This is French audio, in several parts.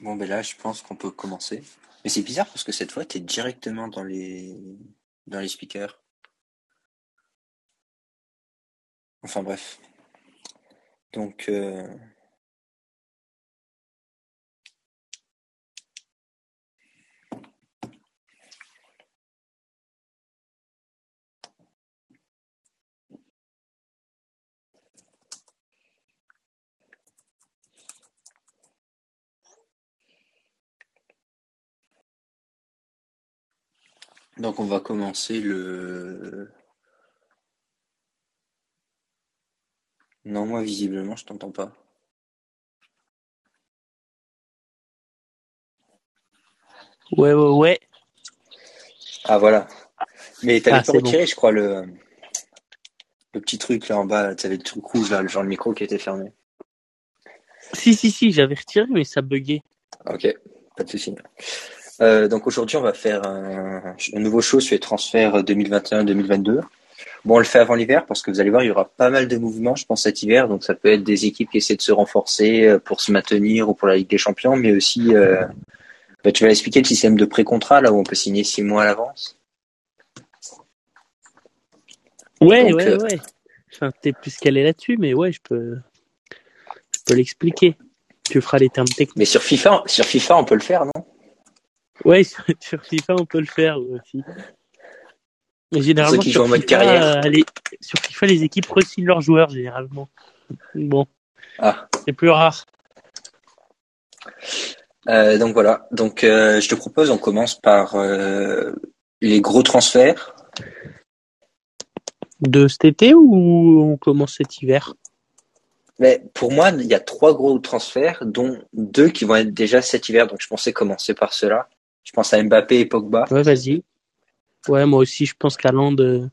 Bon, ben là, je pense qu'on peut commencer. Mais c'est bizarre parce que cette fois, tu es directement dans les, dans les speakers. Enfin bref. Donc, euh, donc on va commencer le. Non, moi visiblement, je t'entends pas. Ouais, ouais, ouais. Ah voilà. Mais t'avais Ah, pas bon. retiré, je crois, le, le petit truc là en bas. Tu avais le truc rouge là, le genre le micro qui était fermé. Si, si, si, j'avais retiré, mais ça buguait. Ok, pas de souci. Euh, donc aujourd'hui, on va faire un, un nouveau show sur les transferts 2021-2022. Bon, on le fait avant l'hiver parce que vous allez voir, il y aura pas mal de mouvements, je pense, cet hiver. Donc ça peut être des équipes qui essaient de se renforcer euh, pour se maintenir ou pour la Ligue des Champions, mais aussi, euh, bah, tu vas expliquer le système de pré-contrat là où on peut signer six mois à l'avance. Ouais, Donc, ouais, euh, ouais. Enfin, t'es plus calé là-dessus, mais ouais, je peux, je peux l'expliquer. Tu feras les termes techniques. Mais sur FIFA, sur FIFA, on peut le faire, non? Ouais, sur, sur FIFA, on peut le faire aussi. Mais généralement, qui sur jouent en mode FIFA, carrière. euh, les- sur FIFA, les équipes re-signent leurs joueurs, généralement. Bon, Ah. c'est plus rare. Euh, donc voilà. Donc euh, je te propose, on commence par les gros transferts. De cet été ou on commence cet hiver? Mais pour moi, il y a trois gros transferts, dont deux qui vont être déjà cet hiver. Donc je pensais commencer par cela. Je pense à Mbappé et Pogba. Ouais, vas-y. Ouais, moi aussi, je pense qu'à Land, euh,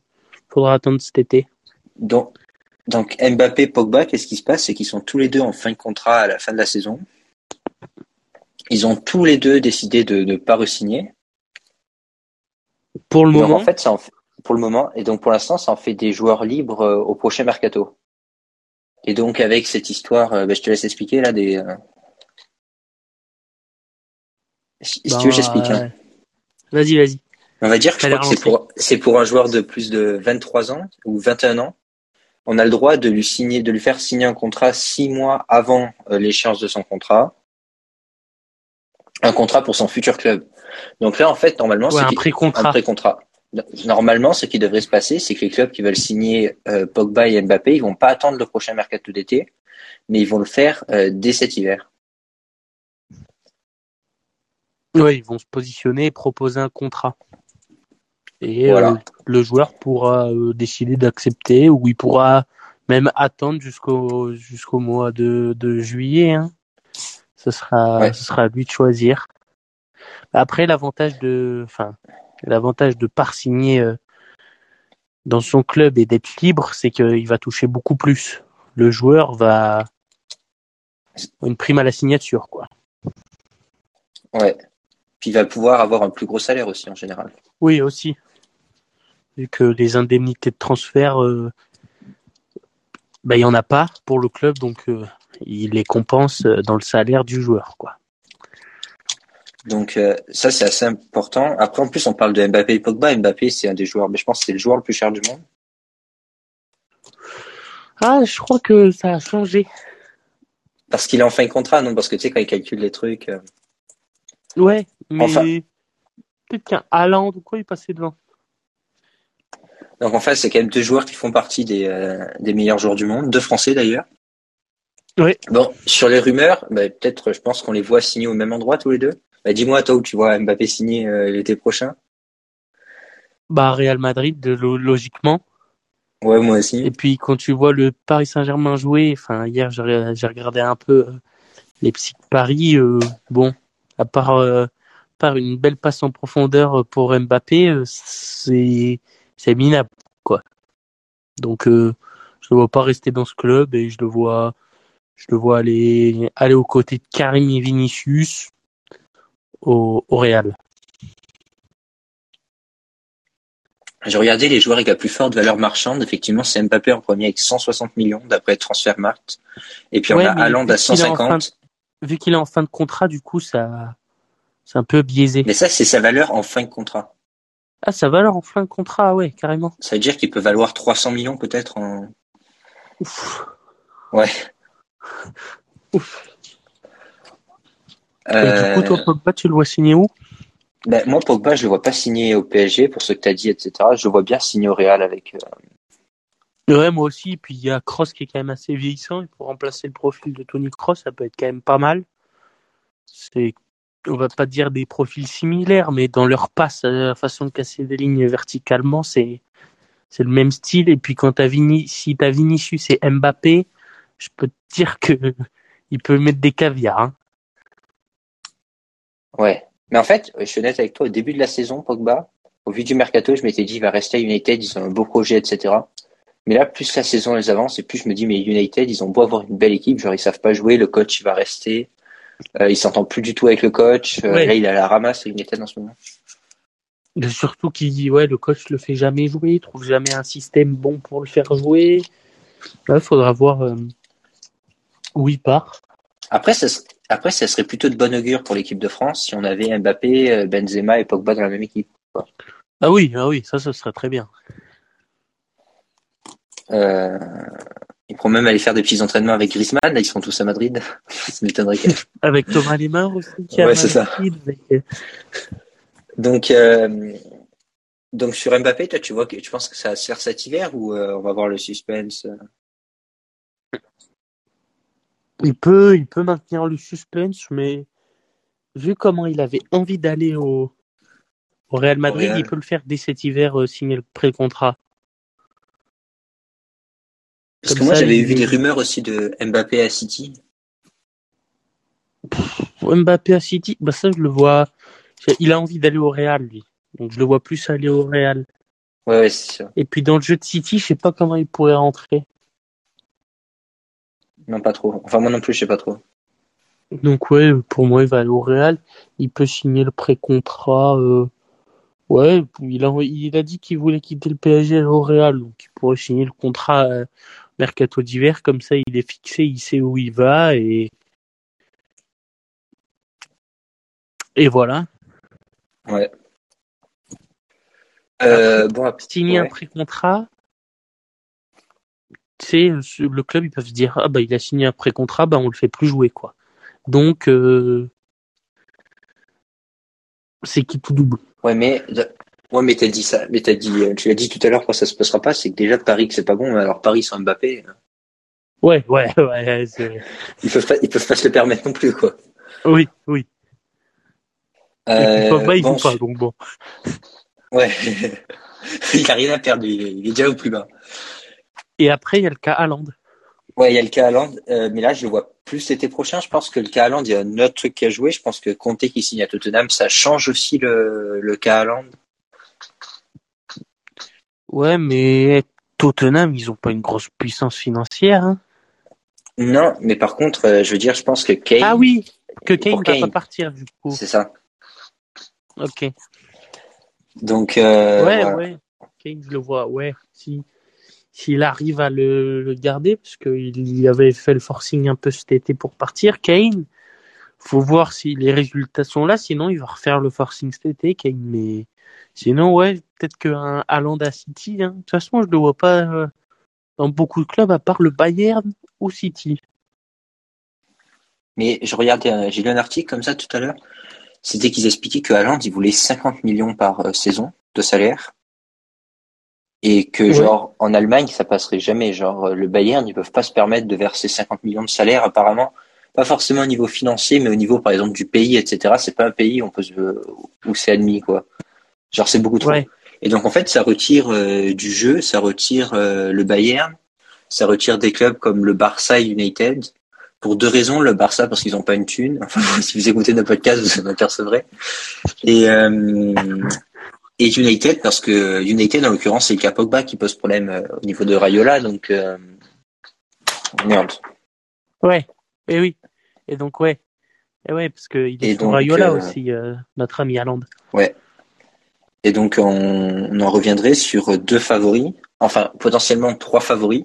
faudra attendre cet été. Donc, donc Mbappé, Pogba, qu'est-ce qui se passe? C'est qu'ils sont tous les deux en fin de contrat à la fin de la saison. Ils ont tous les deux décidé de ne pas re-signer. Pour le Donc moment, en fait, ça en fait- pour le moment, et donc pour l'instant, ça en fait des joueurs libres euh, au prochain mercato. Et donc avec cette histoire, euh, bah, je te laisse expliquer là des. euh, Si, si bah, tu veux, j'explique. hein. Vas-y, vas-y. On va dire que je Allez, crois que c'est pour c'est pour un joueur de plus de 23 ans ou 21 ans. On a le droit de lui signer, de lui faire signer un contrat six mois avant euh, l'échéance de son contrat. Un contrat pour son futur club. Donc là, en fait, normalement, Ouais, c'est un qu'il- pré-contrat. un pré-contrat. Normalement, ce qui devrait se passer, c'est que les clubs qui veulent signer euh, Pogba et Mbappé, ils vont pas attendre le prochain mercato d'été, mais ils vont le faire euh, dès cet hiver. Ouais, ils vont se positionner et proposer un contrat. Et Voilà. euh, le joueur pourra euh, décider d'accepter ou il pourra même attendre jusqu'au jusqu'au mois de, de juillet. Hein. Ce sera Ouais. ce sera à lui de choisir. Après, l'avantage de enfin l'avantage de pas signer euh, dans son club et d'être libre, c'est qu'il va toucher beaucoup plus. Le joueur va une prime à la signature, quoi. Ouais. Puis il va pouvoir avoir un plus gros salaire aussi en général. Oui, aussi. Vu que les indemnités de transfert, euh, bah, il n'y en a pas pour le club, donc euh, il les compense euh, dans le salaire du joueur. Quoi. Donc euh, ça c'est assez important. Après en plus on parle de Mbappé et Pogba. Mbappé c'est un des joueurs, mais je pense que c'est le joueur le plus cher du monde. Ah, je crois que ça a changé. Parce qu'il est en fin de contrat, non? Parce que tu sais quand il calcule les trucs. Ouais, mais Enfin. peut-être qu'un Haaland ou quoi, il passait devant. Donc en fait c'est quand même deux joueurs qui font partie des, euh, des meilleurs joueurs du monde, deux Français d'ailleurs. Ouais. Bon sur les rumeurs, bah, peut-être je pense qu'on les voit signer au même endroit tous les deux. Bah, dis-moi toi où tu vois Mbappé signer euh, l'été prochain? Bah, Real Madrid, de, logiquement. Ouais moi aussi. Et puis, quand tu vois le Paris Saint-Germain jouer, enfin, hier, j'ai regardé un peu euh, les psy Paris. euh, bon, à part, euh, à part une belle passe en profondeur pour Mbappé, euh, c'est c'est minable, quoi. Donc, euh, je ne vois pas rester dans ce club et je le vois, je le vois aller, aller aux côtés de Karim et Vinicius au, au Real. J'ai regardé les joueurs avec la plus forte valeur marchande. Effectivement, c'est Mbappé en premier avec 160 millions d'après Transfermarkt. Et puis on a Haaland à puisqu'il est en fin 150. Vu qu'il est en fin de contrat, du coup, ça, c'est un peu biaisé. Mais ça, c'est sa valeur en fin de contrat. Ah, sa valeur en fin de contrat, ouais, carrément. Ça veut dire qu'il peut valoir 300 millions peut-être en. Ouf. Ouais. Ouf. Euh, Et du coup, toi, Pogba, tu le vois signer où? ben, moi, Pogba, je le vois pas signer au PSG pour ce que tu as dit, etc. Je le vois bien signer au Real avec. euh, Ouais, moi aussi. Puis il y a Cross qui est quand même assez vieillissant. Et pour remplacer le profil de Tony Cross, ça peut être quand même pas mal. C'est, on va pas dire des profils similaires, mais dans leur passe, euh, la façon de casser des lignes verticalement, c'est, c'est le même style. Et puis quand t'as Vini, si t'as Vinicius et Mbappé, je peux te dire que il peut mettre des caviars. hein. Ouais. Mais en fait, je suis honnête avec toi, au début de la saison, Pogba, au vu du mercato, je m'étais dit, il va rester à United, ils ont un beau projet, etc. Mais là, plus la saison les avance, et plus je me dis, mais United, ils ont beau avoir une belle équipe, genre ils savent pas jouer, le coach il va rester, euh, il s'entend plus du tout avec le coach, euh, Ouais. là il a la ramasse à United en ce moment. Et Surtout qu'il ouais, le coach le fait jamais jouer, il trouve jamais un système bon pour le faire jouer. Là, faudra voir euh, où il part. Après, ça, ser- après, ça serait plutôt de bon augure pour l'équipe de France si on avait Mbappé, euh, Benzema et Pogba dans la même équipe. Ah oui, ah oui, ça, ce serait très bien. Euh, ils pourront même aller faire des petits entraînements avec Griezmann, là ils seront tous à Madrid. ça m'étonnerait. Avec Thomas Lemar aussi, qui Ouais, c'est ça. Donc, euh, donc sur Mbappé, toi, tu vois que tu penses que ça va se faire cet hiver ou euh, on va voir le suspense? Il peut, il peut maintenir le suspense, mais vu comment il avait envie d'aller au, au Real Madrid, Real. il peut le faire dès cet hiver, euh, signer le pré-contrat. Parce que moi, j'avais vu des rumeurs aussi de Mbappé à City. Mbappé à City, bah ça, je le vois. Il a envie d'aller au Real, lui. Donc, je le vois plus aller au Real. Ouais, ouais, c'est sûr. Et puis, dans le jeu de City, je sais pas comment il pourrait rentrer. Non, pas trop. Enfin, moi non plus, je sais pas trop. Donc, ouais, pour moi, il va aller au Real. Il peut signer le pré-contrat. euh, Ouais, il a, il a dit qu'il voulait quitter le PSG au Real. Donc, il pourrait signer le contrat euh, mercato d'hiver. Comme ça, il est fixé, il sait où il va. Et, et voilà. Ouais. Euh, bon, Signer un pré-contrat, tu sais, le club, ils peuvent se dire, ah bah, il a signé un pré-contrat, bah, on le fait plus jouer, quoi. Donc, euh, c'est qui tout double. Ouais, mais, ouais, mais t'as dit ça, mais t'as dit, euh, tu l'as dit tout à l'heure, pourquoi ça se passera pas, c'est que déjà Paris que c'est pas bon, alors Paris sans Mbappé, euh, Ouais, ouais, ouais, ils peuvent pas, ils peuvent pas se le permettre non plus, quoi. oui, oui. Euh, Pogba, il bon, joue pas, donc bon. Ouais. il a rien à perdre, il est, déjà au plus bas. Et après, il y a le cas Haaland. Ouais, il y a le cas Haaland, euh, mais là, je le vois plus l'été prochain. Je pense que le cas Haaland, il y a un autre truc qui a joué. Je pense que Conte qui signe à Tottenham, ça change aussi le, le cas Haaland. Ouais, mais Tottenham, ils ont pas une grosse puissance financière. hein. Non, mais par contre, euh, je veux dire, je pense que Kane, Ah oui, que Kane va pas partir, du coup. c'est ça. Ok. Donc, euh, ouais, voilà. ouais. Kane, je le vois, ouais. Si, s'il arrive à le, le garder, parce qu'il avait fait le forcing un peu cet été pour partir, Kane, faut voir si les résultats sont là, sinon il va refaire le forcing cet été, Kane. Mais sinon, ouais, peut-être qu'un Haaland à City, hein. de toute façon, je le vois pas euh, dans beaucoup de clubs à part le Bayern ou City. Mais je regardais, euh, j'ai lu un article comme ça tout à l'heure. C'était qu'ils expliquaient que Haaland, il voulait 50 millions par euh, saison de salaire. Et que, Ouais. genre, en Allemagne, ça passerait jamais. Genre, le Bayern, ils peuvent pas se permettre de verser 50 millions de salaire, apparemment. Pas forcément au niveau financier, mais au niveau, par exemple, du pays, etc. C'est pas un pays où on peut se, où c'est admis, quoi. Genre, c'est beaucoup trop. Ouais. Et donc, en fait, ça retire euh, du jeu, ça retire euh, le Bayern, ça retire des clubs comme le Barça et United. Pour deux raisons, le Barça parce qu'ils n'ont pas une thune. Enfin, si vous écoutez nos podcasts, vous en apercevrez. Et, euh, et United parce que United, en l'occurrence, c'est le cas Pogba qui pose problème euh, au niveau de Rayola. Donc, merde. Ouais, et oui. Et donc, ouais. Et ouais, parce qu'il est sur Rayola euh, aussi, euh, notre ami Haaland. Et donc, on, on en reviendrait sur deux favoris. Enfin, potentiellement trois favoris.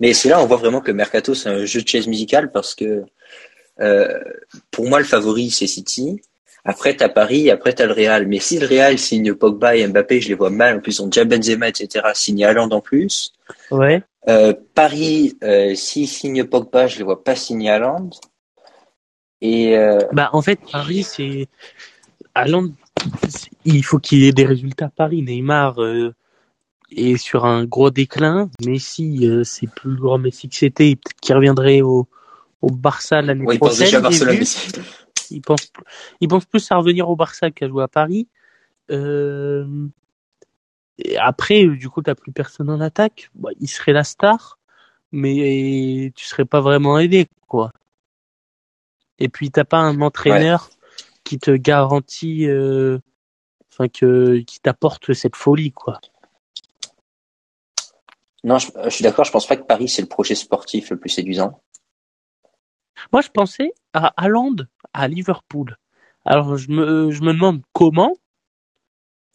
Mais c'est là, on voit vraiment que Mercato, c'est un jeu de chaise musicale parce que euh, pour moi, le favori, c'est City. Après, t'as Paris, après, t'as le Real. Mais si le Real signe Pogba et Mbappé, je les vois mal. En plus, on déjà Benzema, etc. Signe Haaland en plus. Ouais. Euh, Paris, euh, s'il signe Pogba, je les vois pas signer Haaland. Et euh, Bah, en fait, Paris, c'est. C'est- il faut qu'il ait des résultats à Paris. Neymar euh, est sur un gros déclin. Messi, euh, c'est plus le grand Messi que c'était. Peut-être qu'il reviendrait au, au Barça l'année ouais, il pense prochaine. déjà à Il pense, il pense plus à revenir au Barça qu'à jouer à Paris. Euh, et après, euh, du coup, t'as plus personne en attaque. Bah, il serait la star, mais tu serais pas vraiment aidé, quoi. Et puis t'as pas un entraîneur qui te garantit, euh, enfin que qui t'apporte cette folie, quoi. Non, je, je suis d'accord. Je pense pas que Paris c'est le projet sportif le plus séduisant. Moi, je pensais à Haaland à Liverpool. Alors, je me, je me demande comment,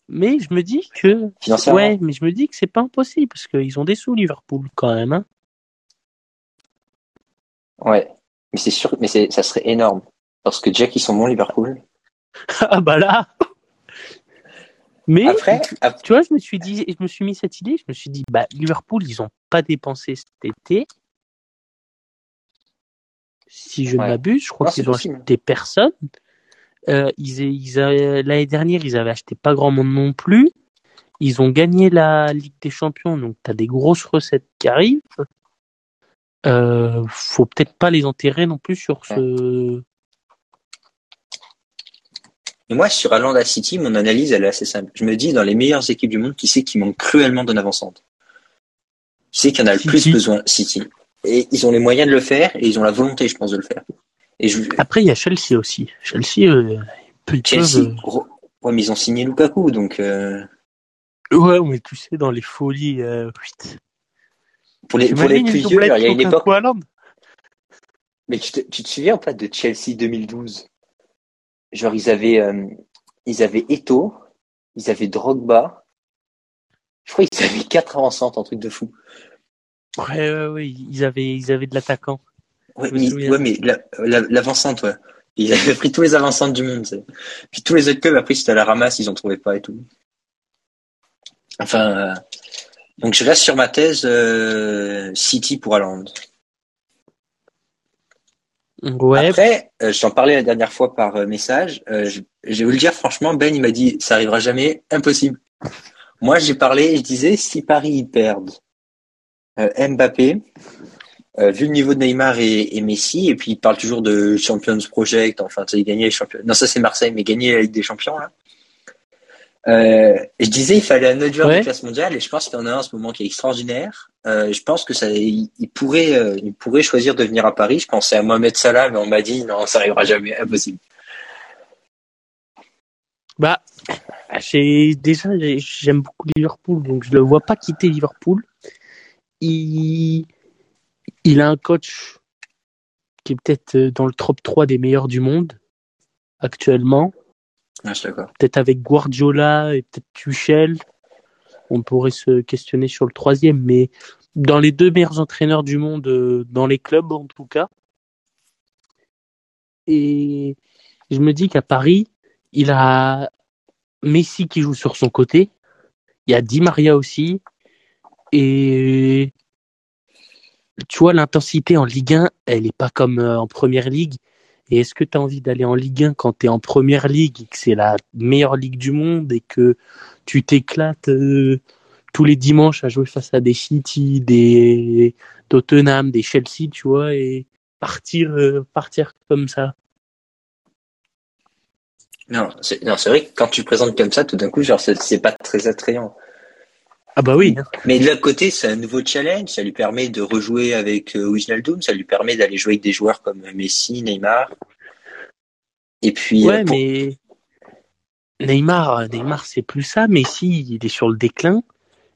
mais je me dis que. Ouais, mais je me dis que c'est pas impossible parce qu'ils ont des sous Liverpool quand même. Hein. Ouais. Mais c'est sûr, mais c'est, ça serait énorme. Parce que déjà qu'ils sont bons Liverpool. ah bah là. Mais Après, ap- tu vois, je me suis dit, je me suis mis cette idée, je me suis dit, bah Liverpool, ils ont pas dépensé cet été. Si je ne Ouais. m'abuse, je crois qu'ils ont acheté personne. Euh, ils, ils l'année dernière, ils avaient acheté pas grand monde non plus. Ils ont gagné la Ligue des Champions, donc t'as des grosses recettes qui arrivent. Euh, faut peut-être pas les enterrer non plus sur ce. mais moi, sur Haaland à City, mon analyse, elle est assez simple. Je me dis, dans les meilleures équipes du monde, qui c'est qui manque cruellement d'un avant-centre? Qui c'est qui en a le City. plus besoin? City. Et ils ont les moyens de le faire, et ils ont la volonté, je pense, de le faire. Et je, Après, il y a Chelsea aussi. Chelsea, euh, ils Chelsea, peuvent, gros- ouais, mais ils ont signé Lukaku, donc, euh, euh, Ouais, mais tu sais, dans les folies. Euh... pour les, pour les plus vieux, il y a une époque, mais tu te, tu te souviens ou pas de Chelsea 2012? Genre, ils avaient, euh, ils avaient Eto, ils avaient Drogba. Je crois qu'ils avaient quatre avant-centres, un truc de fou. Ouais, ouais, ouais, ils avaient, ils avaient de l'attaquant. Ouais, mais, ouais, mais la- la- ouais. Ils avaient pris tous les avant-centres du monde. Puis tous les autres clubs, après, c'était à la ramasse, ils en trouvaient pas et tout. Enfin, euh, donc je reste sur ma thèse, euh, City pour Haaland. Ouais, Après, euh, j'en parlais la dernière fois par euh, message. Euh, je, je vais vous le dire franchement, Ben, il m'a dit, ça arrivera jamais, impossible. Moi, j'ai parlé, et je disais, si Paris perdent euh, Mbappé, vu le niveau de Neymar et, et Messi, et puis il parle toujours de Champions Project, enfin, tu sais, gagner les champions. Non, ça c'est Marseille, mais gagner la Ligue des Champions là. Euh, je disais, il fallait un autre joueur Ouais. de classe mondiale, et je pense qu'il y en a un en ce moment qui est extraordinaire. Euh, je pense que ça, il, il pourrait, euh, il pourrait choisir de venir à Paris. Je pensais à Mohamed Salah, mais on m'a dit non, ça arrivera jamais, impossible. bah, j'ai déjà, j'ai- j'aime beaucoup Liverpool, donc je le vois pas quitter Liverpool. Il, il a un coach qui est peut-être euh, dans le top 3 des meilleurs du monde actuellement. Ah. Peut-être avec Guardiola et peut-être Tuchel. On pourrait se questionner sur le troisième, mais dans les deux meilleurs entraîneurs du monde, euh, dans les clubs en tout cas. Et je me dis qu'à Paris, il a Messi qui joue sur son côté. Il y a Di Maria aussi. Et tu vois, l'intensité en Ligue 1, elle n'est pas comme euh, en Première Ligue. Et est-ce que tu as envie d'aller en Ligue 1 quand tu es en Première Ligue et que c'est la meilleure ligue du monde et que tu t'éclates euh, tous les dimanches à jouer face à des City, des Tottenham, des Chelsea, tu vois, et partir, euh, partir comme ça? Non, c'est, vrai que quand tu présentes comme ça, tout d'un coup, genre, c'est pas très attrayant. Ah bah oui. Mais de l'autre côté, c'est un nouveau challenge. Ça lui permet de rejouer avec euh, Wijnaldum. Ça lui permet d'aller jouer avec des joueurs comme Messi, Neymar. Et puis, Ouais, euh, pour- mais Neymar, Neymar, c'est plus ça. Messi, il est sur le déclin.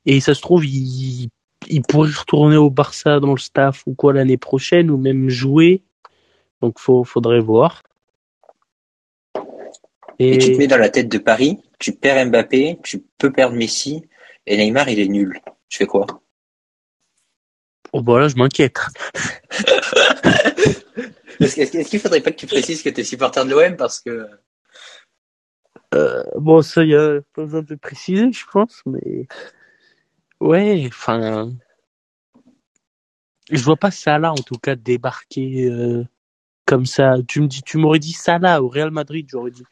Et ça se trouve, il, il pourrait retourner au Barça dans le staff ou quoi l'année prochaine, ou même jouer. Donc, faut, faudrait voir. et tu te Et mets dans la tête de Paris. Tu perds Mbappé. Tu peux perdre Messi. Et Neymar, il est nul. Tu fais quoi? oh, bah là, je m'inquiète. Est-ce qu'il faudrait pas que tu précises que tu es supporter de l'OM parce que. Euh, bon, ça, il y a pas besoin de préciser, je pense, mais. Ouais, enfin. Je vois pas Salah, en tout cas, débarquer euh, comme ça. Tu me dis, tu m'aurais dit Salah au Real Madrid, j'aurais dit.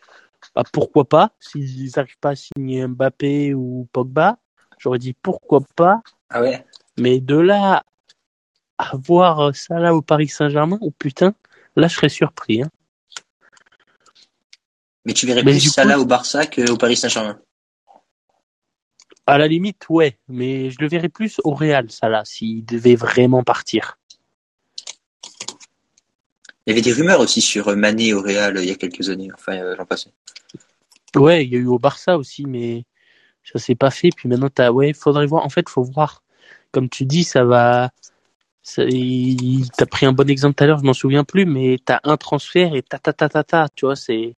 Bah, pourquoi pas S'ils n'arrivent pas à signer Mbappé ou Pogba, j'aurais dit pourquoi pas. Ah ouais Mais de là à voir Salah au Paris Saint-Germain, oh putain, là je serais surpris. Hein. Mais tu verrais plus Salah au Barça qu'au Paris Saint-Germain À la limite, ouais, mais je le verrais plus au Real, Salah, s'il devait vraiment partir. Il y avait des rumeurs aussi sur Mané au Real il y a quelques années, enfin euh, l'an passé. Ouais, il y a eu au Barça aussi, mais ça s'est pas fait. Puis maintenant, t'as, ouais, faudrait voir. En fait, faut voir. Comme tu dis, ça va. Ça... T'as pris un bon exemple tout à l'heure, je m'en souviens plus, mais t'as un transfert et ta ta ta ta ta, tu vois, c'est.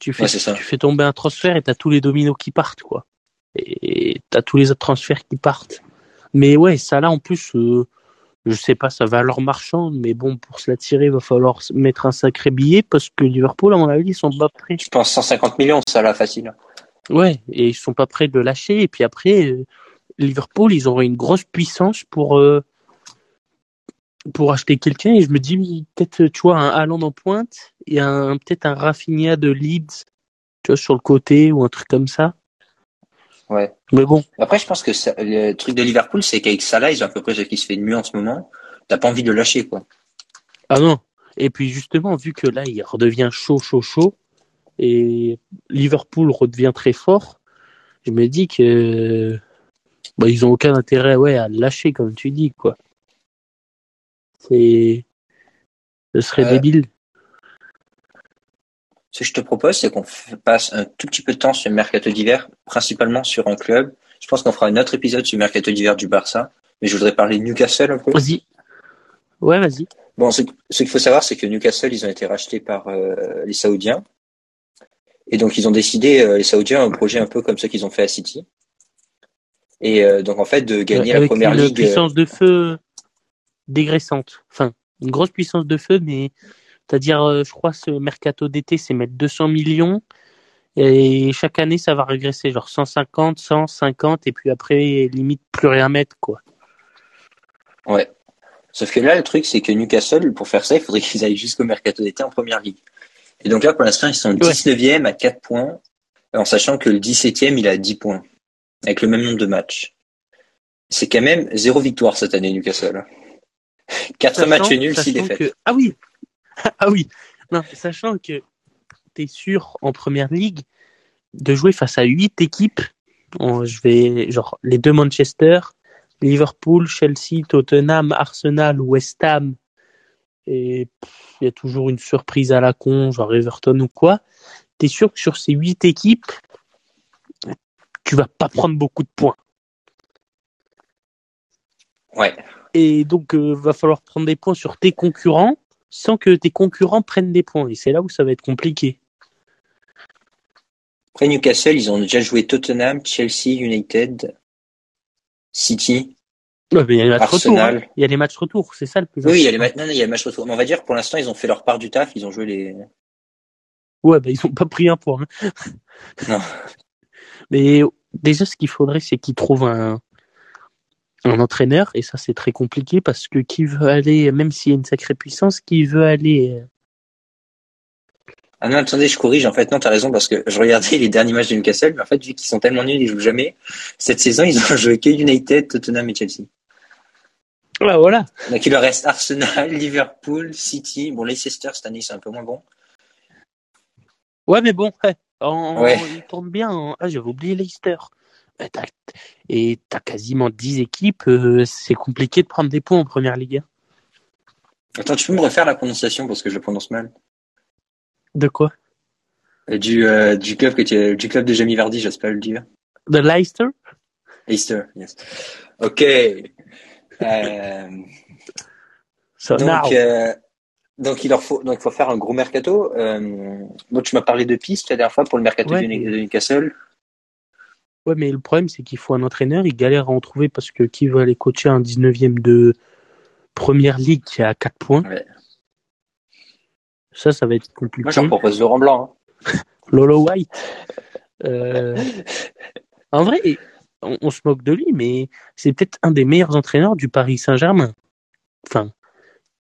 Tu fais, tu fais tomber un transfert et t'as tous les dominos qui partent, quoi. Et t'as tous les autres transferts qui partent. Mais ouais, ça là, en plus, euh, je sais pas, ça va leur marchande, mais bon, pour se la tirer, il va falloir mettre un sacré billet parce que Liverpool, à mon avis, ils sont pas prêts. Je pense 150 millions, ça là, facile. Ouais, et ils sont pas prêts de lâcher. Et puis après, euh, Liverpool, ils auront une grosse puissance pour euh, pour acheter quelqu'un. Et je me dis, peut-être, tu vois, un Haaland en pointe et un peut-être un Rafinha de Leeds, tu vois, sur le côté ou un truc comme ça. Ouais. Mais bon. Après, je pense que le truc de Liverpool, c'est qu'avec Salah, ils ont à peu près ce qui se fait de mieux en ce moment. T'as pas envie de le lâcher, quoi. Ah non. Et puis justement, vu que là, il redevient chaud, chaud, chaud, et Liverpool redevient très fort, je me dis que bah, ils ont aucun intérêt, ouais, à lâcher, comme tu dis, quoi. C'est, ce serait euh, débile. Ce que je te propose, c'est qu'on passe un tout petit peu de temps sur le mercato d'hiver, principalement sur un club. Je pense qu'on fera un autre épisode sur le mercato d'hiver du Barça, mais je voudrais parler de Newcastle un peu. Vas-y. Ouais, vas-y. Bon, ce, qu'il faut savoir, c'est que Newcastle, ils ont été rachetés par euh, les Saoudiens. Et donc, ils ont décidé, euh, les Saoudiens, un projet un peu comme ce qu'ils ont fait à City. Et euh, donc, en fait, de gagner la première ligue. Une puissance de feu dégraissante. Enfin, une grosse puissance de feu, mais c'est-à-dire, euh, je crois, ce mercato d'été, c'est mettre 200 millions. Et chaque année, ça va régresser, genre 150, 150, et puis après, limite, plus rien mettre, quoi. Ouais. Sauf que là, le truc, c'est que Newcastle, pour faire ça, il faudrait qu'ils aillent jusqu'au mercato d'été en première ligue. Et donc là, pour l'instant, ils sont 19e à 4 points, en sachant que le 17e, il a 10 points, avec le même nombre de matchs. C'est quand même zéro victoire cette année, Newcastle. 4 matchs nuls, 6 défaites. Ah oui, ah oui, non, sachant que tu es sûr en première ligue de jouer face à huit équipes. je vais, genre, les deux Manchester, Liverpool, Chelsea, Tottenham, Arsenal, West Ham. Et il y a toujours une surprise à la con, genre Everton ou quoi. Tu es sûr que sur ces huit équipes, tu vas pas prendre beaucoup de points. Ouais. Et donc, euh, va falloir prendre des points sur tes concurrents sans que tes concurrents prennent des points. Et c'est là où ça va être compliqué. Après Newcastle, ils ont déjà joué Tottenham, Chelsea, United, City. Il y a les matchs retour. Hein. Il y a les matchs retour, c'est ça le plus Oui, il y a les, matchs il y a les matchs retour. Mais on va dire, pour l'instant, ils ont fait leur part du taf, ils ont joué les. Ouais, bah, ils ont pas pris un point. Hein. Non. Mais déjà, ce qu'il faudrait, c'est qu'ils trouvent un, un entraîneur et ça c'est très compliqué parce que qui veut aller, même s'il y a une sacrée puissance, qui veut aller. Euh, ah non, attendez, je corrige. En fait, non, t'as raison parce que je regardais les derniers matchs de Newcastle, mais en fait, vu qu'ils sont tellement nuls, ils jouent jamais. Cette saison, ils ont joué que United, Tottenham et Chelsea. Ah, voilà. Donc il leur reste Arsenal, Liverpool, City. Bon, Leicester cette année, c'est un peu moins bon. Ouais, mais bon, ouais. ils tournent bien. Ah, j'avais oublié Leicester et tu as quasiment 10 équipes, euh, c'est compliqué de prendre des points en première ligue. Attends, tu peux me refaire la prononciation parce que je le prononce mal. De quoi? Euh, du, euh, du, club que tu, du club de Jamie Vardy, pas le dire. De Leicester? Leicester, yes. Ok. Donc, donc, il leur faut, donc, il faut faire un gros mercato. donc, tu m'as parlé de pistes la dernière fois pour le mercato de Newcastle. Ouais, mais le problème, c'est qu'il faut un entraîneur. Il galère à en trouver parce que qui veut aller coacher un 19e de première ligue qui a 4 points? Ça, ça va être compliqué. Moi, j'en propose Laurent Blanc. Hein. Lolo White. Euh... en vrai, on, on, se moque de lui, mais c'est peut-être un des meilleurs entraîneurs du Paris Saint-Germain. Enfin,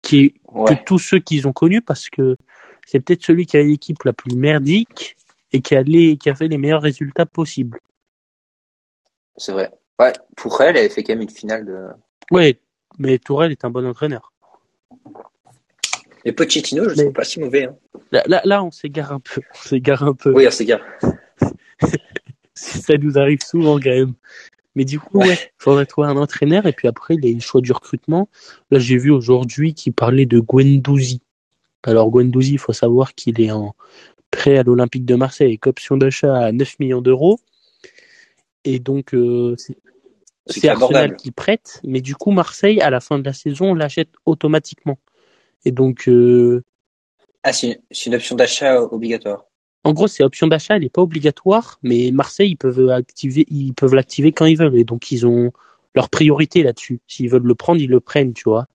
qui est ouais. que tous ceux qu'ils ont connus, parce que c'est peut-être celui qui a l'équipe la plus merdique et qui a, les, qui a fait les meilleurs résultats possibles. C'est vrai. Ouais, pour elle, elle avait fait quand même une finale de. Ouais, mais Tourelle est un bon entraîneur. Et Pochettino, je ne mais... trouve pas si mauvais. Hein. Là, là, là, on s'égare un peu. On s'égare un peu. Oui, on s'égare. ça nous arrive souvent quand même. Mais du coup, ouais, faudrait trouver un entraîneur et puis après les choix du recrutement. Là, j'ai vu aujourd'hui qu'il parlait de Guendouzi. Alors Guendouzi, il faut savoir qu'il est en prêt à l'Olympique de Marseille avec option d'achat à 9 millions d'euros. Et donc, euh, c'est Arsenal qui prête, mais du coup, Marseille, à la fin de la saison, l'achète automatiquement. Et donc. Euh... Ah, c'est une, option d'achat obligatoire. En gros, c'est option d'achat, elle n'est pas obligatoire, mais Marseille, ils peuvent activer, ils peuvent l'activer quand ils veulent, et donc ils ont leur priorité là-dessus. S'ils veulent le prendre, ils le prennent, tu vois.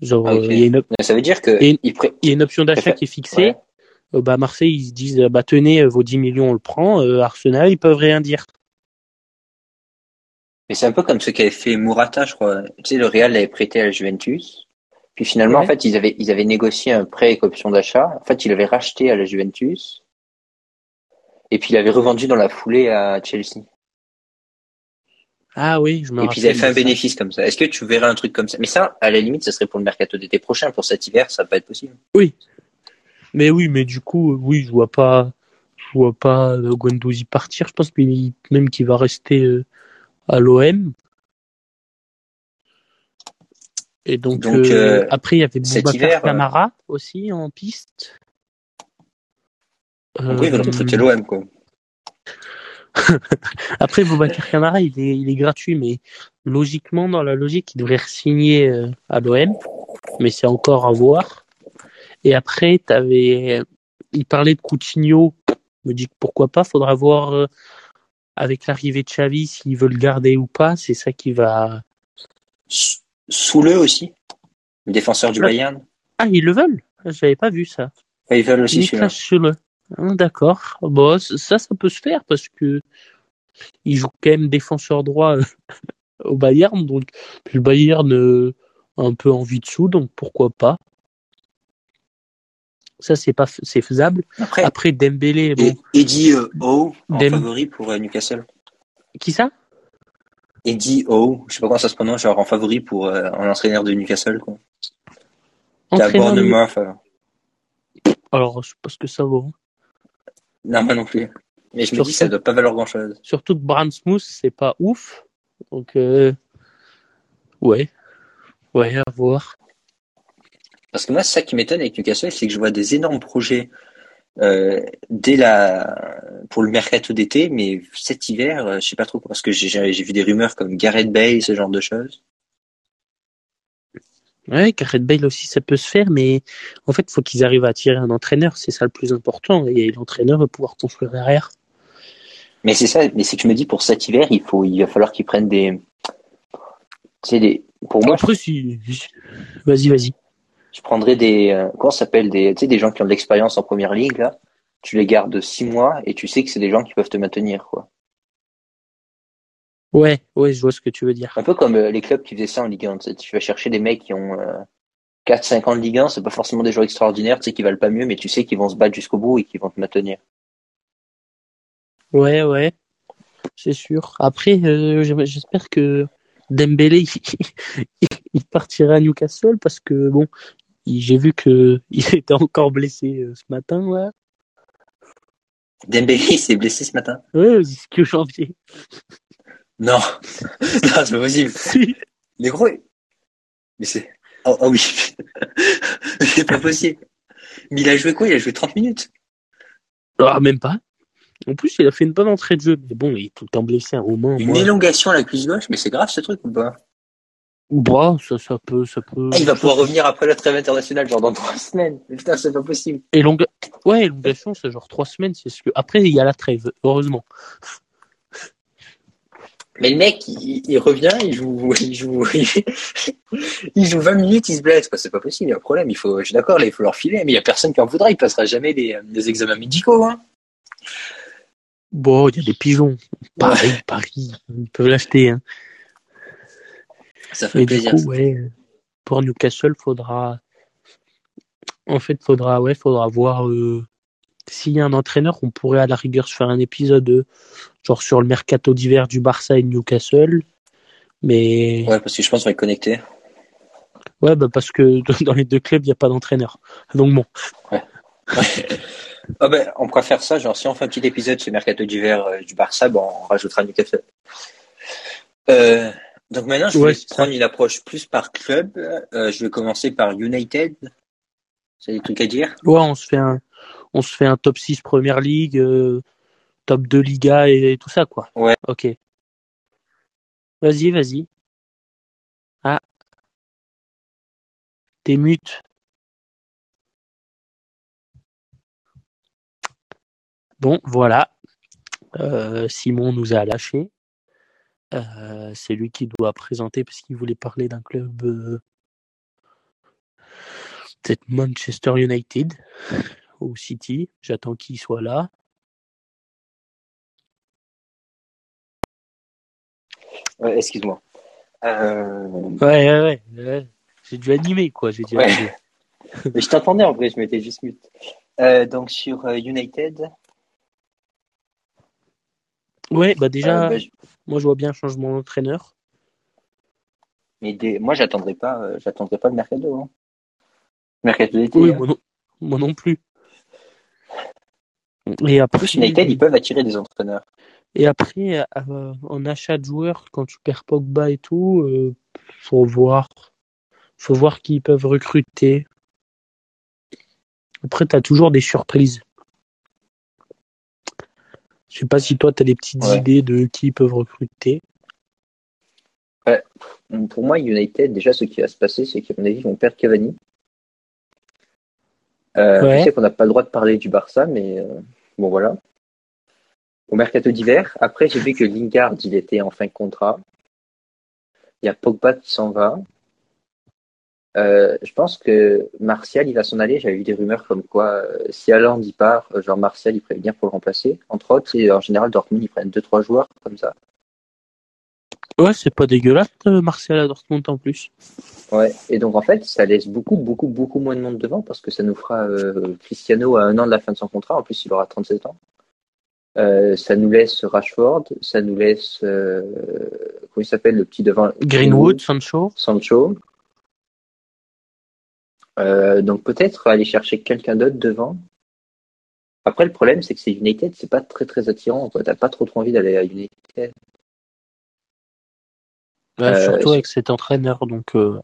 Genre, ah, okay. euh, y a une... ça veut dire que il y, pré... y a une option d'achat qui est fixée. Ouais. Euh, bah Marseille, ils se disent, bah tenez, vos 10 millions, on le prend. Euh, Arsenal, ils peuvent rien dire. Mais c'est un peu comme ce qu'avait fait Murata, je crois. Tu sais, le Real l'avait prêté à la Juventus. Puis finalement, ouais. en fait, ils avaient, ils avaient négocié un prêt avec option d'achat. En fait, il avait racheté à la Juventus. Et puis, il avait revendu dans la foulée à Chelsea. Ah oui, je me Et puis, ils avaient fait un bénéfice comme ça. Est-ce que tu verrais un truc comme ça? Mais ça, à la limite, ça serait pour le mercato d'été prochain. Pour cet hiver, ça va pas être possible. Oui. Mais oui, mais du coup, oui, je vois pas, je vois pas Guendouzi partir. Je pense même qu'il va rester à l'OM. Et donc, donc euh, après, il y avait Boubacar Camara euh... aussi en piste. Euh... Oui, donc il l'OM, quoi. après, Boubacar Camara, il est, il est gratuit, mais logiquement, dans la logique, il devrait signer euh, à l'OM. Mais c'est encore à voir. Et après, t'avais, il parlait de Coutinho. Je me dit que pourquoi pas, faudra voir euh, avec l'arrivée de Xavi s'ils veulent le garder ou pas. C'est ça qui va. Souleux aussi, le défenseur du ah. Bayern. Ah, ils le veulent J'avais pas vu ça. Ah, ils veulent aussi Souleux. Ah, D'accord. Bon, ça, ça peut se faire parce que il joue quand même défenseur droit au Bayern, donc puis le Bayern euh, a un peu envie de sous, donc pourquoi pas. Ça, c'est pas, c'est faisable. Après, Après Dembélé, bon. Eddie euh, O en Dem... favori pour euh, Newcastle. Qui ça? Eddie O, je sais pas comment ça se prononce, genre en favori pour euh, un entraîneur de Newcastle, quoi. T'as Bournemouth. De... Alors, je sais pas ce que ça vaut. Non, moi non plus. Mais je surtout, me dis que ça doit pas valoir grand chose. Surtout que Brand Smooth, c'est pas ouf. Donc, euh... ouais. Ouais, à voir. Parce que moi, c'est ça qui m'étonne avec Newcastle, c'est que je vois des énormes projets dès la pour le mercato d'été, mais cet hiver, euh, je sais pas trop parce que j'ai vu des rumeurs comme Gareth Bale, ce genre de choses. Ouais, Gareth Bale aussi, ça peut se faire, mais en fait, il faut qu'ils arrivent à attirer un entraîneur, c'est ça le plus important, et l'entraîneur va pouvoir construire derrière. Mais c'est ça, mais c'est que je me dis pour cet hiver, il faut, il va falloir qu'ils prennent des, tu sais, des, pour moi. Après, si, vas-y, vas-y je prendrais des euh, comment ça s'appelle des tu sais des gens qui ont de l'expérience en première ligue là. Tu les gardes six mois et tu sais que c'est des gens qui peuvent te maintenir quoi. Ouais ouais je vois ce que tu veux dire. Un peu comme euh, les clubs qui faisaient ça en Ligue 1 tu vas chercher des mecs qui ont euh, 4 5 ans de Ligue 1 c'est pas forcément des joueurs extraordinaires tu sais qui valent pas mieux mais tu sais qu'ils vont se battre jusqu'au bout et qu'ils vont te maintenir. Ouais ouais. C'est sûr. Après euh, j'espère que Dembélé il partira à Newcastle parce que bon j'ai vu que il était encore blessé euh, ce matin, ouais. Dembélé s'est blessé ce matin. Ouais, jusqu'au janvier. Non, non, c'est pas possible. Si. Mais gros, mais c'est, oh, oh oui, c'est pas possible. Mais il a joué quoi? Il a joué 30 minutes. Ah, même pas. En plus, il a fait une bonne entrée de jeu. Mais bon, il est tout le temps blessé un moment. Une moi. élongation à la cuisse gauche, mais c'est grave ce truc ou pas? Bah, ça, ça peut, ça peut. Ah, il va pouvoir revenir après la trêve internationale, genre dans trois semaines. Mais putain, c'est pas possible. Élonga... Ouais, élongation, c'est genre trois semaines, c'est ce que. Après, il y a la trêve, heureusement. Mais le mec, il, il revient, il joue, il joue, il joue 20 minutes, il se blesse. Bah, c'est pas possible, il y a un problème. Il faut, je suis d'accord, là, il faut leur filer, mais il y a personne qui en voudra. Il passera jamais des, des examens médicaux. Hein. Bon, il y a des pigeons. Paris, Paris, ils peuvent l'acheter. Hein. Ça fait Mais plaisir. du coup, ouais, pour Newcastle, faudra. En fait, faudra, ouais, faudra voir euh, s'il y a un entraîneur. On pourrait à la rigueur se faire un épisode euh, genre sur le mercato d'hiver du Barça et de Newcastle. Mais Ouais, parce que je pense qu'on va être connecté. ouais, bah parce que dans les deux clubs, il n'y a pas d'entraîneur. Donc bon. Ah ben, on pourra faire ça, genre si on fait un petit épisode sur le mercato d'hiver euh, du Barça, bon, on rajoutera Newcastle. Euh, donc maintenant, je vais Ouais, c'est ça. prendre une approche plus par club. Euh, je vais commencer par United. C'est des trucs à dire Ouais, on se fait un, on se fait un top 6 Première Ligue, euh, top 2 Liga et, tout ça, quoi. Ouais. Ok. Vas-y, vas-y. Ah. T'es mute. Bon, voilà. Euh, Simon nous a lâché. Euh, c'est lui qui doit présenter parce qu'il voulait parler d'un club euh, peut-être Manchester United ou City. J'attends qu'il soit là. Ouais, Excuse-moi. Euh, Ouais, ouais, ouais. J'ai dû animer, quoi. J'ai dû Ouais. mais je t'entendais en vrai, je m'étais juste mute. Donc sur United, Ouais, bah déjà, euh, bah, je- moi je vois bien un changement d'entraîneur. mais des- moi j'attendrai pas, euh, j'attendrai pas le mercato. Hein. Mercato d'été. Oui, hein. moi non, moi non plus. Et après, plus, United, ils peuvent attirer des entraîneurs. et après euh, en achat de joueurs, quand tu perds Pogba et tout, euh, faut voir, faut voir qui ils peuvent recruter. Après, tu as toujours des surprises. Je sais pas si toi, tu as des petites Ouais. idées de qui ils peuvent recruter. Pour moi, United, déjà, ce qui va se passer, c'est qu'à mon avis, ils vont perdre Cavani. Euh, Ouais. Je sais qu'on n'a pas le droit de parler du Barça, mais euh, bon, voilà. Au mercato d'hiver, après, j'ai vu que Lingard, il était en fin de contrat. Il y a Pogba qui s'en va. Euh, je pense que Martial, il va s'en aller. J'avais vu des rumeurs comme quoi, euh, si Haaland y part, euh, genre Martial, il prévient pour le remplacer. Entre autres, et en général, Dortmund, ils prennent deux trois joueurs comme ça. Ouais, c'est pas dégueulasse, euh, Martial à Dortmund en plus. Ouais, et donc en fait, ça laisse beaucoup, beaucoup, beaucoup moins de monde devant parce que ça nous fera euh, Cristiano à un an de la fin de son contrat. En plus, il aura 37 ans. Euh, ça nous laisse Rashford, ça nous laisse euh, comment il s'appelle le petit devant? Greenwood, Sancho. Sancho. Euh, donc peut-être aller chercher quelqu'un d'autre devant. Après, le problème, c'est que c'est United, c'est pas très très attirant. T'as pas trop trop envie d'aller à United. Ouais, Euh, surtout avec cet entraîneur, donc euh,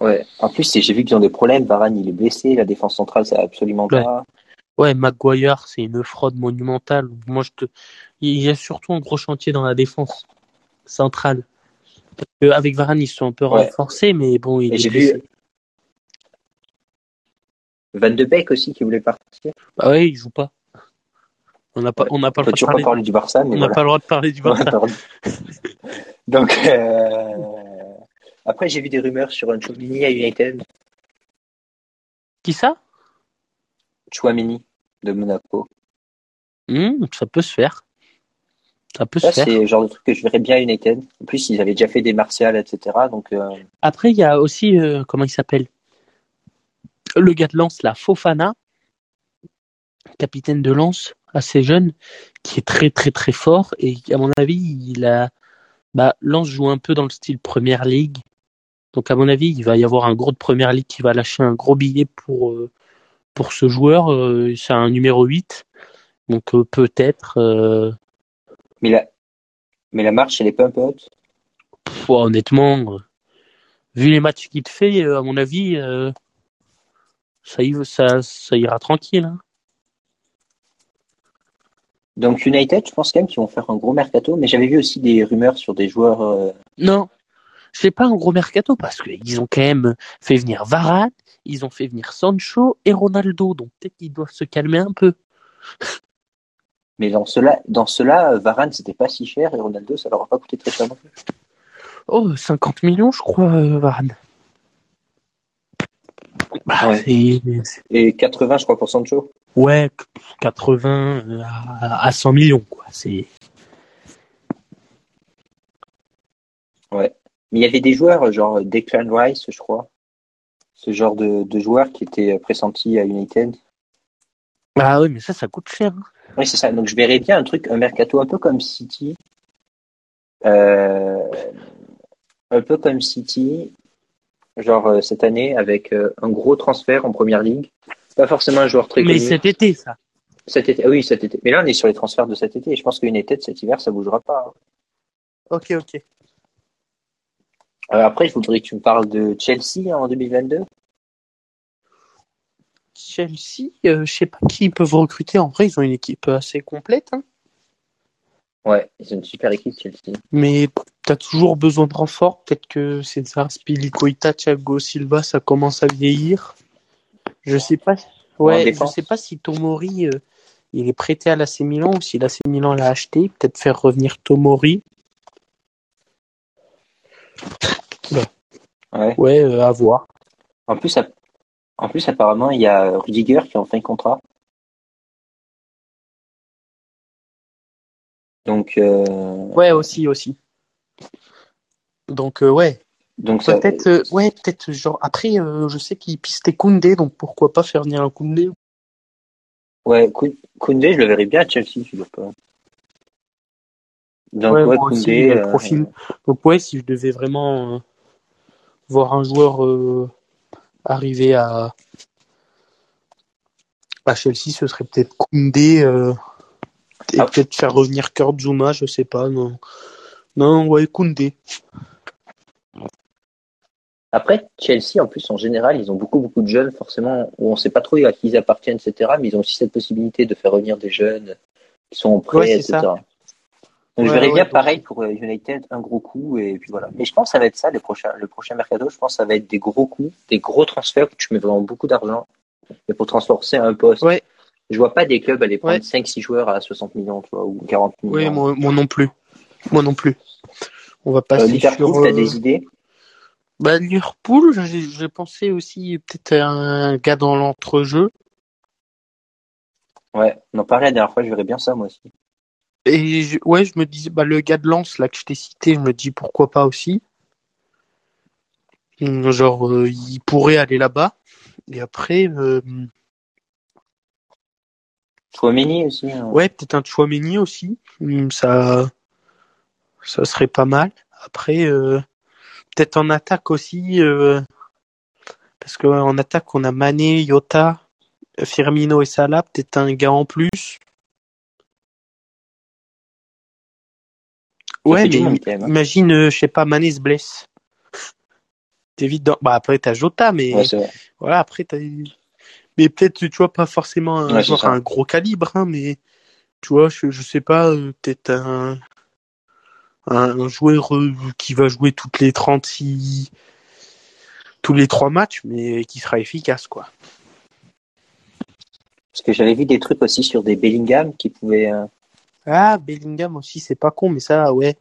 Ouais. En plus, c'est- j'ai vu qu'ils ont des problèmes. Varane, il est blessé. La défense centrale, ça va absolument Ouais. pas. ouais, Maguire, c'est une fraude monumentale. Moi, je te, il y a surtout un gros chantier dans la défense centrale. Parce que avec Varane, ils sont un peu Ouais. renforcés, mais bon, il est blessé. vu Van de Beek aussi qui voulait partir. Ah ouais, il joue pas. On n'a pas, on n'a pas parler. parler du Barça, mais On n'a voilà. pas le droit de parler du Barça. Donc, euh, après, j'ai vu des rumeurs sur un Chouamini à United. Qui ça? Chouamini de Monaco. Hmm, Ça peut se faire. Ça peut Ça, se faire. c'est le genre de truc que je verrais bien à United. En plus, ils avaient déjà fait des martiales, etc. Donc, euh, Après, il y a aussi, euh, comment il s'appelle? Le gars de Lens, là, Fofana, capitaine de Lens, assez jeune, qui est très très très fort. Et à mon avis, il a. Bah, Lens joue un peu dans le style Première League. Donc à mon avis, il va y avoir un gros de Première League qui va lâcher un gros billet pour, euh, pour ce joueur. Euh, c'est un numéro 8. Donc euh, peut-être. euh, mais, la... mais la marche, elle est pas un peu haute? pff, honnêtement, vu les matchs qu'il te fait, à mon avis, euh, ça, y- ça, ça ira tranquille. hein. Donc, United, je pense quand même qu'ils vont faire un gros mercato. Mais j'avais vu aussi des rumeurs sur des joueurs. euh, Non, c'est pas un gros mercato parce qu'ils ont quand même fait venir Varane, ils ont fait venir Sancho et Ronaldo, donc peut-être qu'ils doivent se calmer un peu. Mais dans cela, dans cela, Varane c'était pas si cher et Ronaldo ça leur a pas coûté très cher non plus. Oh, 50 millions, je crois, euh, Varane. Bah, Ouais. Et 80 je crois pour Sancho. Ouais, 80 euh, à, à 100 millions, quoi. C'est. Mais il y avait des joueurs genre Declan Rice je crois. Ce genre de, de joueurs qui étaient pressentis à United. Ah oui, mais ça, ça coûte cher. hein. Oui, c'est ça. Donc, je verrais bien un truc, un mercato un peu comme City. Euh, un peu comme City, genre euh, cette année, avec euh, un gros transfert en première ligue. Pas forcément un joueur très Mais connu. cet été, ça. Cet été. ah oui, cet été. Mais là, on est sur les transferts de cet été. Et je pense qu'United, cet hiver, ça bougera pas. Ok, ok. Euh, après, je voudrais que tu me parles de Chelsea en 2022. Chelsea, euh, je sais pas qui ils peuvent recruter. En vrai, ils ont une équipe assez complète. hein. Ouais, ils ont une super équipe, Chelsea. Mais t'as toujours besoin de renfort. Peut-être que César Spilicueta, Thiago Silva, ça commence à vieillir. Je sais pas. En Ouais, je sais pas si Tomori, euh, il est prêté à l'AC Milan ou si l'AC Milan l'a acheté. Peut-être faire revenir Tomori. Ouais. Ouais, euh, à voir. En plus, en plus, apparemment, il y a Rudiger qui a enfin contrat. Donc, euh, Ouais, aussi, aussi. Donc, euh, ouais. donc ça, Peut-être, euh, ouais, peut-être, genre, après, euh, je sais qu'il pistait Koundé, donc pourquoi pas faire venir un Koundé Ouais, Koun- Koundé, je le verrais bien à Chelsea, je sais pas. Donc, Ouais, ouais, moi Koundé, profil. Donc, ouais, si je devais vraiment voir un joueur arriver à, à Chelsea, ce serait peut-être Koundé et Ah. peut-être faire revenir Kurt Zuma, je sais pas, non. Non, ouais, Koundé. Après, Chelsea, en plus, en général, ils ont beaucoup, beaucoup de jeunes, forcément, où on sait pas trop à qui ils appartiennent, etc. Mais ils ont aussi cette possibilité de faire revenir des jeunes qui sont Ouais, c'est etc. ça. Donc, je verrais ouais, bien donc- pareil pour euh, United, un gros coup, et puis voilà. Mais je pense que ça va être ça, les prochains, le prochain mercato, je pense que ça va être des gros coups, des gros transferts, où tu mets vraiment beaucoup d'argent, et pour transforcer un poste. Ouais. Je vois pas des clubs aller prendre Ouais. 5-6 joueurs à 60 millions, tu vois, ou 40 millions. Oui, moi, moi non plus. Moi non plus. On va Euh, passer Liverpool, sur. t'as euh, des idées? Bah, Liverpool, j'ai pensé aussi peut-être à un gars dans l'entrejeu. Ouais, on en parlait la dernière fois, je verrais bien ça, moi aussi. Et je- ouais, je me disais, bah, le gars de Lens, là, que je t'ai cité, je me dis pourquoi pas aussi. Hum, Genre, euh, il pourrait aller là-bas. Et après, euh, Chouameni aussi. hein. ouais, peut-être un Chouameni aussi. Hum, Ça, ça serait pas mal. Après, euh, peut-être en attaque aussi. euh, parce qu'en attaque, on a Mané, Yota, Firmino et Salah. Peut-être un gars en plus. Ouais, mais hein. imagine, euh, je sais pas, Mané se blesse. T'es vite dans... Bah après, t'as Jota, mais Ouais, voilà, après, t'as... Mais peut-être, tu vois, pas forcément Ouais, un gros calibre, hein, mais tu vois, je, je sais pas, euh, peut-être un... un joueur euh, qui va jouer toutes les 36... tous les trois matchs, mais qui sera efficace, quoi. Parce que j'avais vu des trucs aussi sur des Bellingham qui pouvaient. euh, Ah, Bellingham aussi, c'est pas con, mais ça, ouais,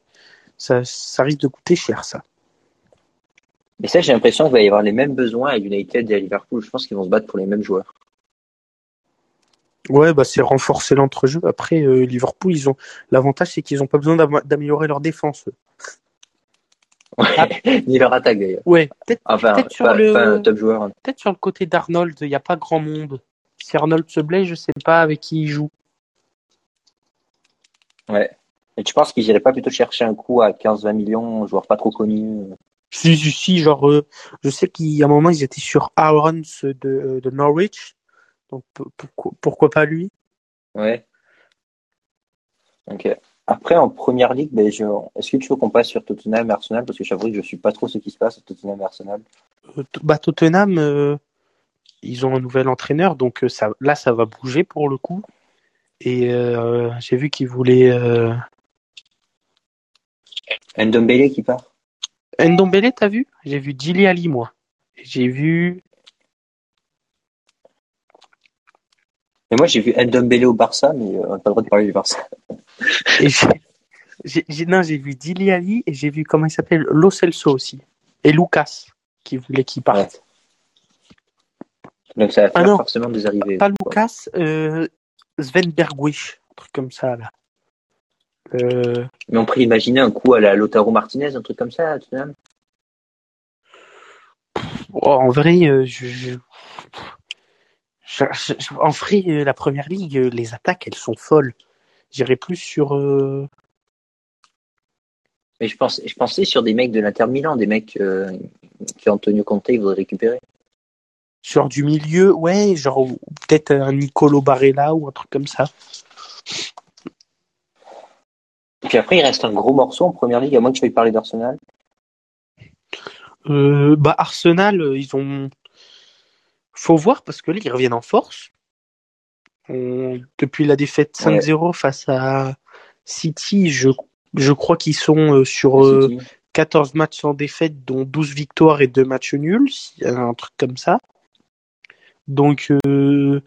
ça, ça risque de coûter cher, ça. Mais ça, j'ai l'impression qu'il va y avoir les mêmes besoins à United et à Liverpool. Je pense qu'ils vont se battre pour les mêmes joueurs. Ouais, bah c'est renforcer l'entrejeu. Après, euh, Liverpool, ils ont l'avantage, c'est qu'ils ont pas besoin d'am- d'améliorer leur défense. eux. Ni leur attaque d'ailleurs. Ouais, peut-être Enfin, Peut-être sur pas, le- pas un top joueur. hein. peut-être sur le côté d'Arnold, il n'y a pas grand monde. Si Arnold se blesse, je sais pas avec qui il joue. Ouais. Et tu penses qu'ils n'iraient pas plutôt chercher un coup à 15-20 millions, un joueur pas trop connu euh, Si, si, si, genre, euh, je sais qu'à un moment, ils étaient sur Aaron de, de Norwich. Donc, pourquoi, pourquoi pas lui? Ouais. Ok. Après, en première ligue, ben, je... est-ce que tu veux qu'on passe sur Tottenham et Arsenal? Parce que j'avoue que je suis pas trop ce qui se passe à Tottenham et Arsenal. Euh, bah, Tottenham, euh, ils ont un nouvel entraîneur, donc euh, ça, là, ça va bouger pour le coup. Et euh, j'ai vu qu'ils voulaient. Ndombele qui part? Ndombele, t'as vu? J'ai vu Dili Ali, moi. J'ai vu. Et moi, j'ai vu Ndombele au Barça, mais euh, on n'a pas le droit de parler du Barça. Et non, j'ai vu Dili Ali et j'ai vu comment il s'appelle Lo Celso aussi. Et Lucas, qui voulait qu'il parte. Donc ça va Ah faire non. forcément des arrivées. Pas Lucas, euh, Sven Bergwisch, un truc comme ça, là. Euh, Mais on pourrait imaginer un coup à la Lotaro Martinez, un truc comme ça, à Tottenham. oh, en vrai, euh, je- en vrai, euh, la première ligue, euh, les attaques, elles sont folles. J'irais plus sur, euh, Mais je pensais, je pensais sur des mecs de l'Inter Milan, des mecs euh, que Antonio Conte voudrait récupérer. sur du milieu, ouais, genre peut-être un Nicolo Barella ou un truc comme ça. Puis après, il reste un gros morceau en première ligue, à moins que tu veuilles parler d'Arsenal. Euh, bah Arsenal, ils ont. Faut voir parce que là ils reviennent en force. On- Depuis la défaite 5-0 face à City, je, je crois qu'ils sont euh, sur euh, City. 14 matchs sans défaite, dont 12 victoires et 2 matchs nuls, un truc comme ça. Donc, euh,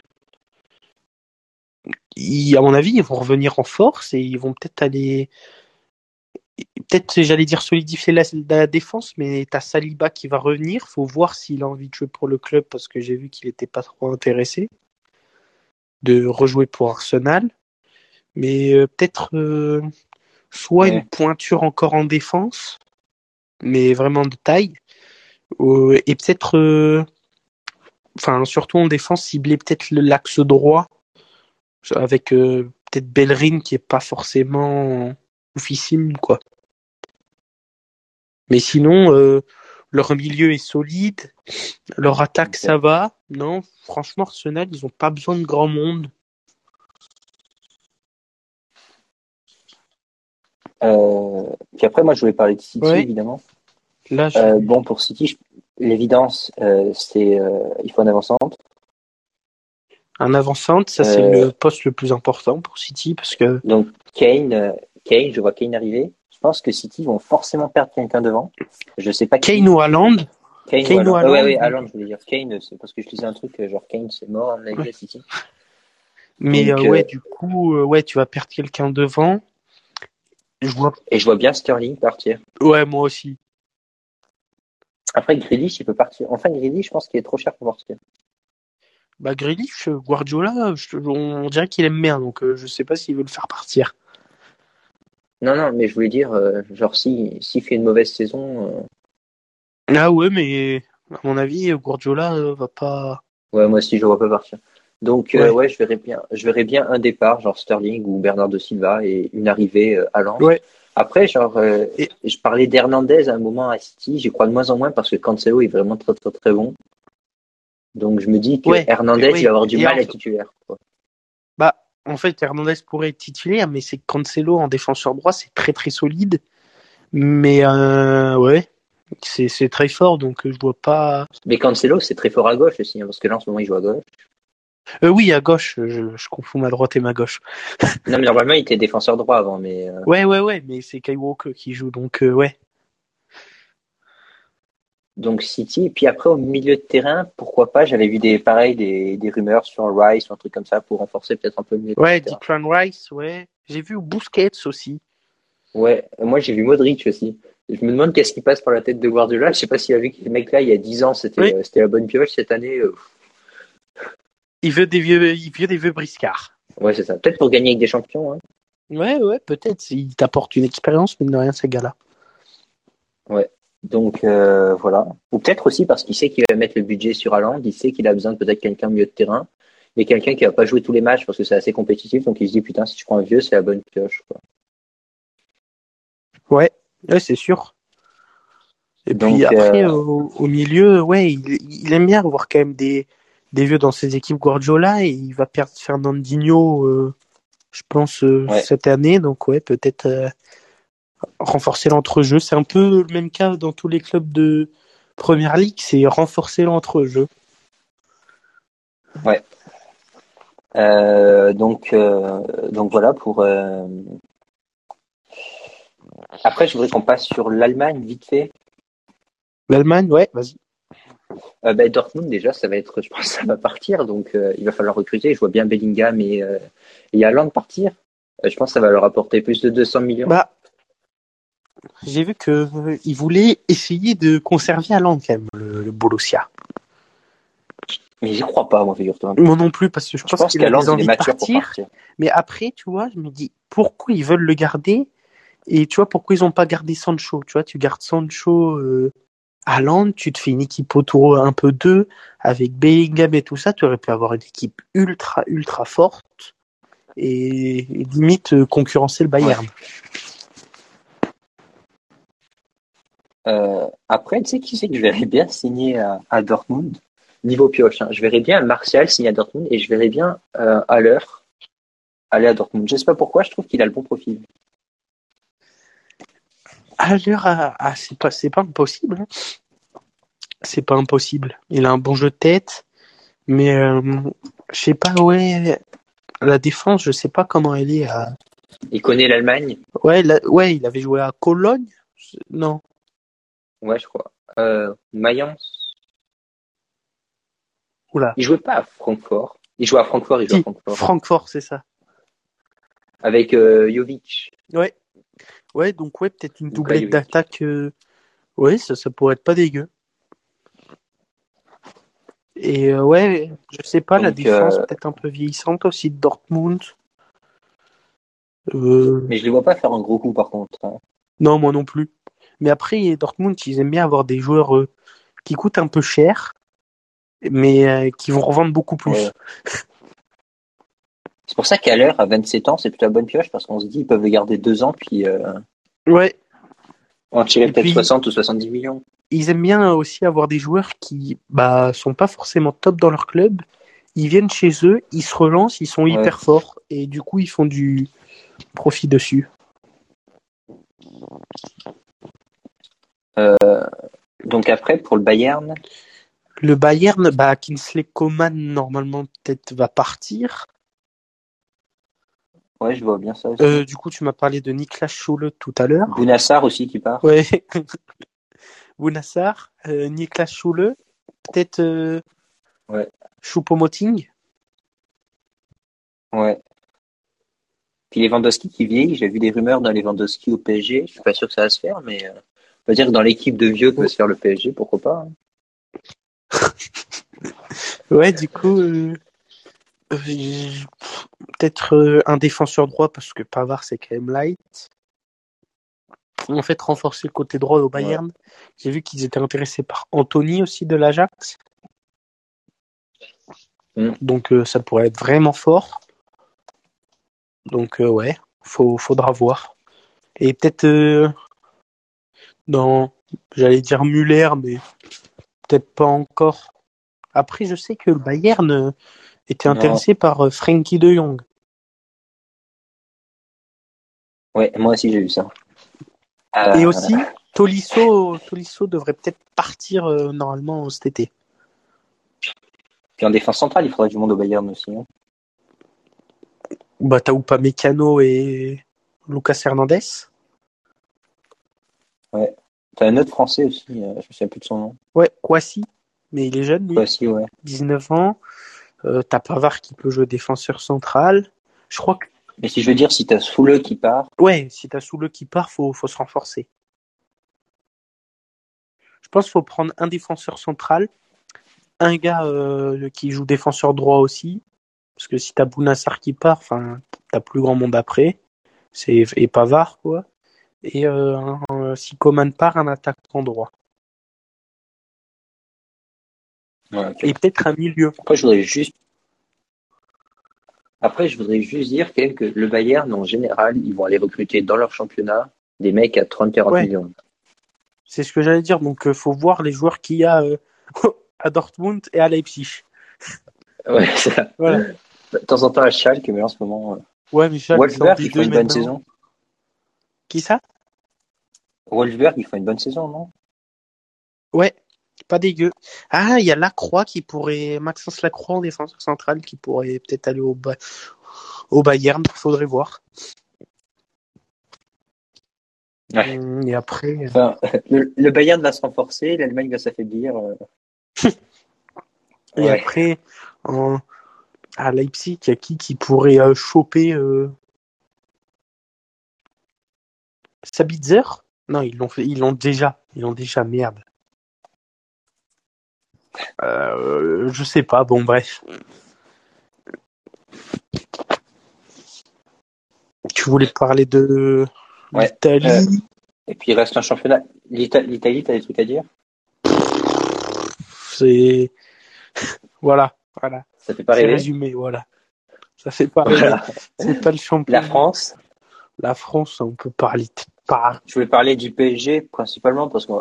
ils- à mon avis, ils vont revenir en force et ils vont peut-être aller. Peut-être, j'allais dire solidifier la, la défense, mais t'as Saliba qui va revenir. Faut voir s'il a envie de jouer pour le club parce que j'ai vu qu'il était pas trop intéressé de rejouer pour Arsenal. Mais euh, peut-être euh, soit Ouais. une pointure encore en défense, mais vraiment de taille, euh, et peut-être, enfin surtout en défense, cibler peut-être l'axe droit avec peut-être Bellerin qui est pas forcément oufissime quoi. Mais sinon, euh, leur milieu est solide, leur attaque ça va. Non, franchement Arsenal ils ont pas besoin de grand monde. Euh, puis après, moi, je voulais parler de City, Ouais. évidemment. Là, je- Euh, bon, pour City, je- l'évidence, euh, c'est il faut un avant-centre. un avant-centre, ça c'est le poste le plus important pour City parce que Donc Kane, Kane, je vois Kane arriver. Je pense que City vont forcément perdre quelqu'un devant. Je sais pas qui. Kane ou Haaland, Kane, Kane ou Haaland. Ouais, ouais, oui. Haaland, je voulais dire Kane, c'est parce que je lisais un truc, euh, genre Kane, c'est mort, dit à City. mais Donc, euh, ouais, euh, du coup, euh, ouais, tu vas perdre quelqu'un devant. Je vois. Et je vois bien Sterling partir. Ouais, moi aussi. Après, Grealish, il peut partir. Enfin, Grealish, je pense qu'il est trop cher pour partir. Bah Grealish, Guardiola, je- on dirait qu'il aime bien, donc je sais pas s'il veut le faire partir. Non, non, mais je voulais dire, euh, genre, si, s'il fait une mauvaise saison, euh, Ah ouais, mais à mon avis, Guardiola euh, va pas. ouais, moi aussi, je vois pas partir. Donc, euh, Ouais. ouais, je verrais bien, je verrais bien un départ, genre Sterling ou Bernardo Silva, et une arrivée euh, à Lens. Ouais. Après, genre, euh, Et- je parlais d'Hernandez à un moment à City, j'y crois de moins en moins parce que Cancelo est vraiment très, très, très bon. Donc, je me dis que Ouais, Hernandez, oui. il va avoir du Et mal en- à être titulaire. quoi. En fait, Hernandez pourrait être titulaire, mais c'est Cancelo en défenseur droit, c'est très très solide. Mais euh, ouais, c'est c'est très fort, donc euh, je vois pas. Mais Cancelo, c'est très fort à gauche aussi, hein, parce que là, en ce moment, il joue à gauche. Euh, oui, à gauche, je, je confonds ma droite et ma gauche. Non, mais normalement, il était défenseur droit avant, mais euh, Ouais, ouais, ouais, mais c'est Kai Walker qui joue, donc euh, ouais. Donc City. Puis après, au milieu de terrain, pourquoi pas, j'avais vu des, pareil, des, des rumeurs sur Rice ou un truc comme ça pour renforcer peut-être un peu le milieu de Ouais. Declan Rice, ouais. J'ai vu Busquets aussi. Ouais, moi j'ai vu Modric aussi. Je me demande qu'est-ce qui passe par la tête de Guardiola. Je sais pas s'il a vu que les mecs là, il y a 10 ans, c'était Oui. euh, c'était la bonne pioche. Cette année, euh, Il veut des vieux, il veut des vieux briscards. ouais, c'est ça. Peut-être pour gagner avec des champions. Hein. Ouais, ouais, peut-être. Il t'apporte une expérience, mais de rien, ces gars-là. Donc euh, voilà. Ou peut-être aussi parce qu'il sait qu'il va mettre le budget sur Haaland. Il sait qu'il a besoin de peut-être quelqu'un au milieu de terrain. Et quelqu'un qui va pas jouer tous les matchs parce que c'est assez compétitif. Donc il se dit, putain, si je prends un vieux, c'est la bonne pioche. Quoi. Ouais, ouais, c'est sûr. Et Donc, puis après, euh, au, au milieu, ouais, il, il aime bien avoir quand même des, des vieux dans ses équipes Guardiola et il va perdre Fernandinho, euh, je pense, euh, Ouais. cette année. Donc ouais, peut-être euh, renforcer l'entrejeu. C'est un peu le même cas dans tous les clubs de Première Ligue, c'est renforcer l'entrejeu. Euh, donc, euh, donc voilà pour. euh, Après, je voudrais qu'on passe sur l'Allemagne vite fait. L'Allemagne, ouais, vas-y. Euh, bah, Dortmund, déjà, ça va être, je pense, ça va partir, donc euh, il va falloir recruter. Je vois bien Bellingham et, euh, et partir. Euh, je pense que ça va leur apporter plus de 200 millions. Bah, j'ai vu que euh, il voulait essayer de conserver Haaland quand même, le, le Borussia. Mais j'y crois pas, moi, figure-toi. Moi non plus, parce que je Je pense, qu'il a qu'Haaland, des envies de partir. partir. Mais après, tu vois, je me dis, pourquoi ils veulent le garder Et tu vois, pourquoi ils ont pas gardé Sancho Tu vois, tu gardes Sancho, euh, Haaland, tu te fais une équipe autour un peu d'eux, avec Bellingham et tout ça, tu aurais pu avoir une équipe ultra, ultra forte et, et limite euh, concurrencer le Bayern. Après, tu sais qui c'est que je verrais bien signer à, à Dortmund? Niveau pioche, hein. je verrais bien Martial signer à Dortmund et je verrais bien euh, Haller aller à Dortmund. Je sais pas pourquoi, je trouve qu'il a le bon profil. À l'heure, ah, c'est pas, c'est pas impossible. hein. C'est pas impossible. Il a un bon jeu de tête, mais euh, je sais pas, ouais, la défense, je sais pas comment elle est à, Il connaît l'Allemagne? Ouais, ouais, il avait joué à Cologne. Non. Ouais, je crois. Euh, Mayence Oula. Il jouait pas à Francfort. Il jouait à Francfort, il jouait à Francfort. Francfort, c'est ça. Avec euh, Jovic. Ouais. Ouais, donc ouais, peut-être une doublette d'attaque. euh, Ouais, ça, ça pourrait être pas dégueu. Et euh, ouais, je sais pas, la défense peut-être un peu vieillissante aussi de Dortmund. Mais je les vois pas faire un gros coup par contre. hein. Non, moi non plus. Mais après, Dortmund, ils aiment bien avoir des joueurs euh, qui coûtent un peu cher, mais euh, qui vont revendre beaucoup plus. Ouais. C'est pour ça qu'à l'heure, à 27 ans, c'est plutôt la bonne pioche parce qu'on se dit ils peuvent le garder deux ans puis euh, Ouais, en tirer peut-être puis- 60 ou 70 millions. ils aiment bien aussi avoir des joueurs qui bah sont pas forcément top dans leur club. Ils viennent chez eux, ils se relancent, ils sont Ouais. hyper forts et du coup ils font du profit dessus. Donc après, pour le Bayern, Le Bayern, bah Kingsley Coman normalement peut-être va partir. ouais, je vois bien ça aussi. Euh, du coup tu m'as parlé de Niklas Schule tout à l'heure. Bounassar aussi qui part. Ouais. Bounassar, euh, Niklas Schule, peut-être euh, Ouais. Choupo-Moting. Ouais. Puis Lewandowski qui vieillit, j'ai vu des rumeurs dans Lewandowski au PSG. Je suis pas sûr que ça va se faire, mais euh, va dire que dans l'équipe de vieux que va se faire le PSG, pourquoi pas. hein. Ouais, du coup, euh, euh, peut-être euh, un défenseur droit parce que Pavard c'est quand même light. En fait, renforcer le côté droit au Bayern. J'ai vu qu'ils étaient intéressés par Anthony aussi de l'Ajax. Mm. Donc euh, ça pourrait être vraiment fort. Donc ouais, faut, faudra voir. Et peut-être dans, j'allais dire Muller, mais peut-être pas encore. Après, je sais que le Bayern euh, était Non. intéressé par euh, Frankie de Jong. Ouais, moi aussi j'ai vu ça. Euh, Et aussi, Tolisso, Tolisso devrait peut-être partir euh, normalement cet été. Puis en défense centrale, il faudrait du monde au Bayern aussi. hein. Bah, t'as ou pas Mécano et Lucas Hernandez. T'as un autre français aussi, euh, je me souviens plus de son nom. Ouais, Kwasi, mais il est jeune, lui, aussi, ouais. 19 ans. Euh, t'as Pavard qui peut jouer défenseur central. Je crois que, Mais si je veux dire, si t'as Soule qui part, ouais, si t'as Soule qui part, faut, faut se renforcer. Je pense qu'il faut prendre un défenseur central, un gars euh, qui joue défenseur droit aussi, parce que si t'as Bounassar qui part, enfin, t'as plus grand monde après. C'est et Pavard quoi. Et euh, un- un- si Coman part, un attaquant droit. ouais. Et peut-être un milieu. Après, je voudrais juste. Après, je voudrais juste dire quand même que le Bayern, en général, ils vont aller recruter dans leur championnat des mecs à 30-40 Ouais. millions. C'est ce que j'allais dire. Donc, euh, faut voir les joueurs qu'il y a euh, à Dortmund et à Leipzig. Ouais, c'est ça. Voilà. De temps en temps à Schalke, mais en ce moment. euh, Ouais, mais Schalke, c'est en Wolfsburg, il D2 fait une bonne maintenant. saison. Qui ça? Wolfsburg, il fait une bonne saison, non? Ouais, pas dégueu. Ah, il y a Lacroix qui pourrait, Maxence Lacroix en défenseur central qui pourrait peut-être aller au, Ba- au Bayern. Faudrait voir. Ouais. Hum, Et après, euh, Enfin, le, le Bayern va se renforcer, l'Allemagne va s'affaiblir. euh. Et Ouais. après, en, à Leipzig, il y a qui qui pourrait euh, choper euh... Sabitzer Non, ils l'ont fait, ils l'ont déjà, ils l'ont déjà, merde. Euh, je sais pas, bon bref. Tu voulais parler de Ouais, l'Italie? euh, Et puis il reste un championnat. L'Ita- L'Italie, t'as des trucs à dire? C'est voilà, voilà. Ça fait pas C'est rêver? résumé, voilà. Ça fait pas Voilà. C'est pas le champion. La France? La France, on peut parler Je voulais parler du PSG principalement parce que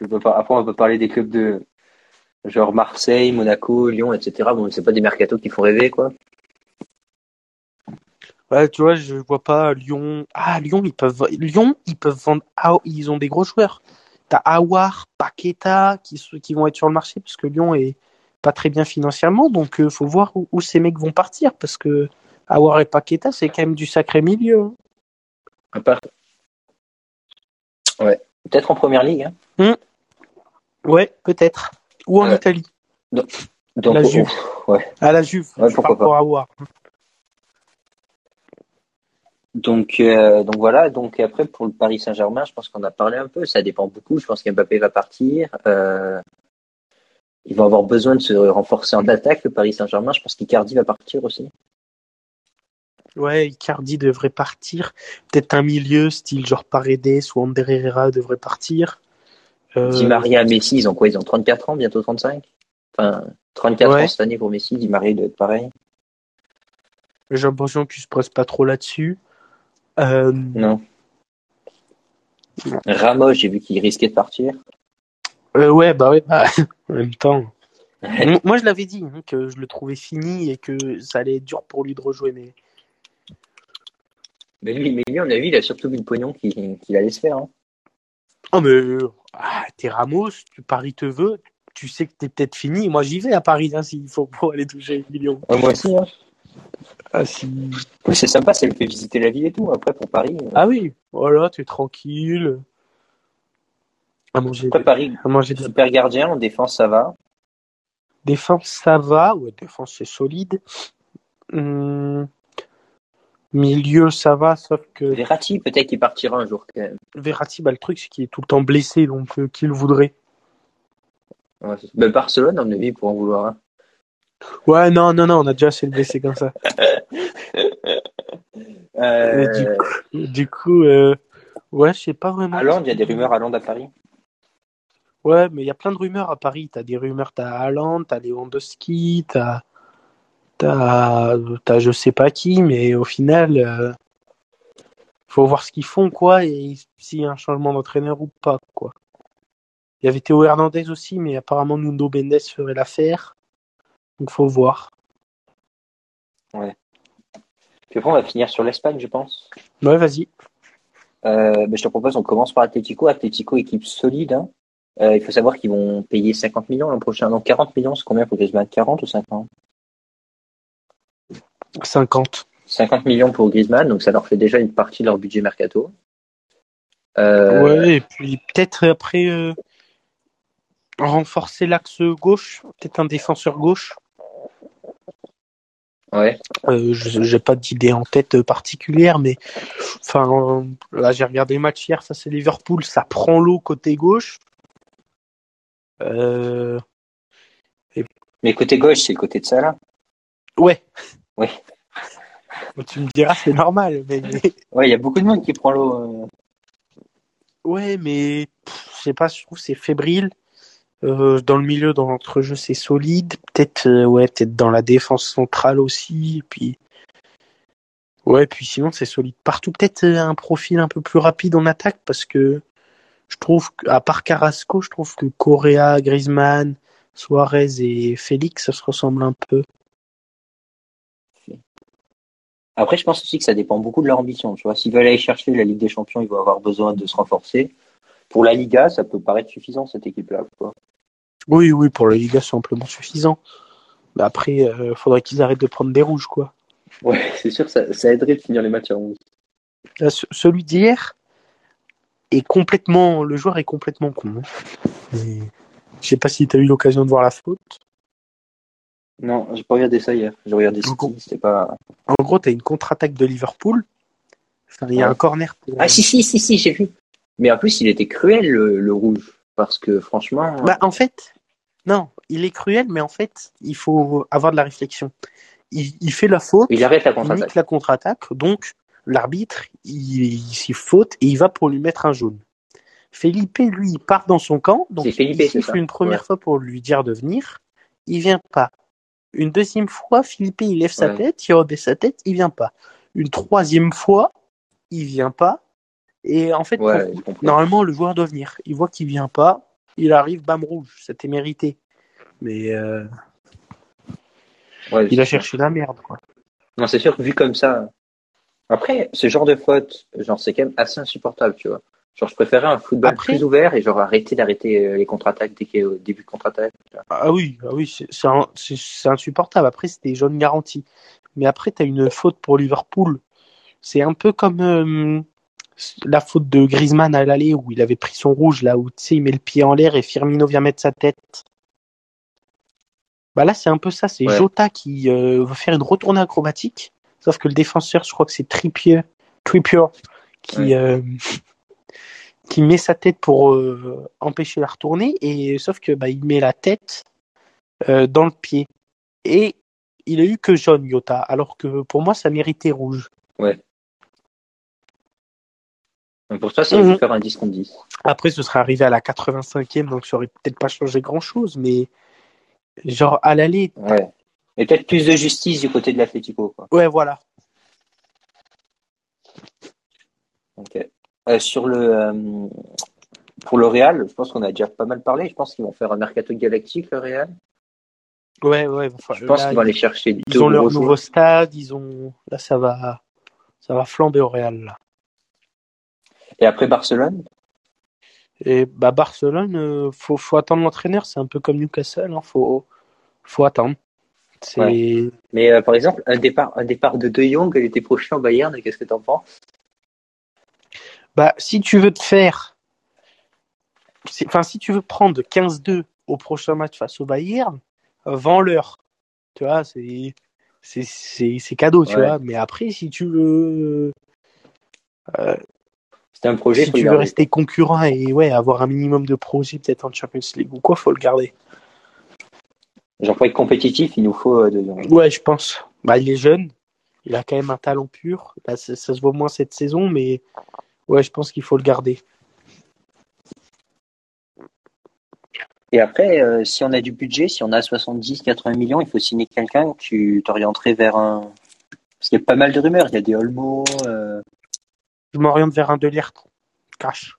je peux pas. Après, on peut parler des clubs de genre Marseille, Monaco, Lyon, etc. Bon, c'est pas des mercatos qui font rêver, quoi. Ouais, tu vois, je vois pas Lyon. Ah, Lyon, ils peuvent Lyon, ils peuvent vendre. Ah, ils ont des gros joueurs. T'as Awar, Paqueta qui qui vont être sur le marché parce que Lyon est pas très bien financièrement, donc euh, faut voir où, où ces mecs vont partir parce que Awar et Paqueta, c'est quand même du sacré milieu. hein. À part. Ouais. Peut-être en première ligue. Hein. Ouais, peut-être. Ou en. Italie. Donc, La Juve. ouais. À la Juve. Ouais, pourquoi pour Awar. Donc, euh, donc voilà. Donc après, pour le Paris Saint-Germain, je pense qu'on a parlé un peu. Ça dépend beaucoup. Je pense qu'Mbappé va partir. Euh, ils vont avoir besoin de se renforcer en attaque, le Paris Saint-Germain. Je pense qu'Icardi va partir aussi. Ouais, Icardi devrait partir. Peut-être un milieu, style genre Paredes ou Ander Herrera devrait partir. Euh, Di Maria, Messi, ils ont quoi? Ils ont 34 ans, bientôt 35 Enfin, 34 Ouais. ans cette année pour Messi. Di Maria doit être pareil. J'ai l'impression qu'ils se posent pas trop là-dessus. Euh, Non. Ramos, j'ai vu qu'il risquait de partir. euh, ouais, bah ouais, bah, en même temps. Moi, je l'avais dit hein, que je le trouvais fini et que ça allait être dur pour lui de rejouer, mais Mais lui, mais lui, on a vu, il a surtout vu le pognon qu'il qu'il allait se faire. hein. oh mais ah, t'es Ramos, tu Paris te veut, tu sais que t'es peut-être fini. Moi, j'y vais à Paris hein, s'il faut pour aller toucher un million. Ouais, moi aussi. Hein. Ah si. Oui, c'est sympa, ça lui fait visiter la ville et tout. Après, pour Paris. euh, Ah oui, voilà, t'es tranquille. À manger, Après, Paris, à manger de super gardien, en défense, ça va. Défense, ça va. Ouais, défense, c'est solide. Hum, Milieu, ça va, sauf que Verratti, peut-être qu'il partira un jour quand même. Verratti, bah, le truc, c'est qu'il est tout le temps blessé, donc euh, qui le voudrait Ouais, ben, Barcelone, on a vu, pour en vouloir un. Ouais, non, non, non, on a déjà assez de blessés comme ça. Euh, Et du coup, du coup euh, ouais, je sais pas vraiment. à Londres, il y a des rumeurs à Londres à Paris. Ouais, mais il y a plein de rumeurs à Paris. T'as des rumeurs, t'as Haaland, t'as Lewandowski, t'as, t'as, je sais pas qui, mais au final, euh, faut voir ce qu'ils font, quoi, et s'il y a un changement d'entraîneur ou pas, quoi. Il y avait Théo Hernandez aussi, mais apparemment Nuno Mendes ferait l'affaire. Donc faut voir. Puis après, on va finir sur l'Espagne, je pense. Ouais, vas-y. Euh, ben, je te propose, on commence par Atlético. Atlético, équipe solide. hein. Euh, il faut savoir qu'ils vont payer 50 millions l'an prochain. Donc 40 millions, c'est combien? Pour Griezmann 40 ou 50 50. 50 millions pour Griezmann, donc ça leur fait déjà une partie de leur budget mercato. Euh, Ouais, et puis peut-être après euh, renforcer l'axe gauche, peut-être un défenseur gauche. ouais. Euh, j'ai pas d'idée en tête particulière, mais enfin là j'ai regardé le match hier, ça c'est Liverpool, ça prend l'eau côté gauche. Euh, Mais côté gauche, c'est le côté de Salah. ouais. Oui. Tu me diras c'est normal, mais Ouais, il y a beaucoup de monde qui prend l'eau. euh. ouais, mais pff, je sais pas, je trouve que c'est fébrile. Euh, dans le milieu, dans l'entrejeu, c'est solide. Peut-être, euh, ouais, peut-être dans la défense centrale aussi. Et puis, ouais, puis sinon c'est solide partout. Peut-être euh, un profil un peu plus rapide en attaque parce que je trouve qu'à part Carrasco, je trouve que Correa, Griezmann, Suarez et Félix, ça se ressemble un peu. Après, je pense aussi que ça dépend beaucoup de leur ambition. Tu vois, s'ils veulent aller chercher la Ligue des Champions, ils vont avoir besoin de se renforcer. Pour la Liga, ça peut paraître suffisant cette équipe-là. quoi. Oui, oui, pour la Liga, c'est amplement suffisant. Mais après, euh, faudrait qu'ils arrêtent de prendre des rouges, quoi. Ouais, c'est sûr, ça, ça aiderait de finir les matchs à 11. Là, ce- celui d'hier est complètement, le joueur est complètement con. hein. Je sais pas si tu as eu l'occasion de voir la faute. Non, j'ai pas regardé ça hier. J'ai regardé c'était pas. En gros, tu as une contre-attaque de Liverpool. Enfin, il y a Ouais. un corner pour. Ah si si si si, j'ai vu. Mais en plus, il était cruel le, le rouge parce que franchement. Bah, en fait, non, il est cruel, mais en fait, il faut avoir de la réflexion. Il, il fait la faute, Il arrête la contre-attaque. nique la contre-attaque, donc l'arbitre, il, il s'y faute et il va pour lui mettre un jaune. Felipe, lui, il part dans son camp, donc C'est Felipe, il c'est siffle une première Ouais. fois pour lui dire de venir, il vient pas. Une deuxième fois, Philippe, il lève sa Ouais. tête, il rebaisse sa tête, il vient pas. Une troisième fois, il vient pas. Et en fait, Ouais, pour- normalement, le joueur doit venir. Il voit qu'il vient pas, il arrive, bam rouge, c'était mérité. Mais euh, Ouais, il a cherché la merde, quoi. Non, c'est sûr que vu comme ça. Après, ce genre de faute, genre, c'est quand même assez insupportable, tu vois. Genre, je préférais un football Après- plus ouvert et genre arrêter d'arrêter euh, les contre-attaques dès qu'il y a au début de contre-attaque. Ah oui, ah oui, c'est insupportable. Après, c'était jaune garanti. Mais après, tu as une faute pour Liverpool. C'est un peu comme euh, la faute de Griezmann à l'aller où il avait pris son rouge, là où tu sais, il met le pied en l'air et Firmino vient mettre sa tête. Bah là, c'est un peu ça. C'est Ouais. Jota qui euh, veut faire une retournée acrobatique. Sauf que le défenseur, je crois que c'est Trippier, Trippier qui, Ouais. euh, qui met sa tête pour euh, empêcher la retournée. Et sauf que bah, il met la tête euh, dans le pied. Et il a eu que jaune, Jota. Alors que pour moi, ça méritait rouge. Donc pour toi, ça dû Mhm. faire un 10 contre 10. Après, ce serait arrivé à la 85e, donc ça aurait peut-être pas changé grand-chose. Mais genre, à l'aller, Ouais. Et peut-être plus de justice du côté de l'Atletico, quoi. ouais, voilà. Ok. Euh, sur le, euh, pour le Real, je pense qu'on a déjà pas mal parlé. Je pense qu'ils vont faire un mercato galactique, le Real. Ouais, ouais. enfin, Je pense qu'ils vont aller chercher deux Ils ont leur nouveau joueurs. stade, ils ont là ça va ça va flamber au Real là. Et après Barcelone? Et bah Barcelone euh, faut faut attendre l'entraîneur, c'est un peu comme Newcastle, hein, faut faut attendre. Mais euh, par exemple, un départ, un départ de De Jong l'été prochain au Bayern, qu'est-ce que t'en penses? Bah si tu veux te faire c'est- enfin si tu veux prendre 15-2 au prochain match face au Bayern, euh, vends-leur. Tu vois, c'est c'est c'est c'est cadeau, tu vois, mais après si tu veux C'était un projet. si tu veux garder. rester concurrent et ouais, avoir un minimum de projets peut-être en Champions League ou quoi, faut le garder. Genre pour être compétitif, il nous faut euh, De. Ouais, je pense. Bah, il est jeune. Il a quand même un talent pur. Là, ça, ça se voit moins cette saison, mais ouais, je pense qu'il faut le garder. Et après, euh, si on a du budget, si on a 70, 80 millions, il faut signer quelqu'un que tu t'orienterais vers un. Parce qu'il y a pas mal de rumeurs. Il y a des Olmo, euh, Je m'oriente vers un Delirte. Cash.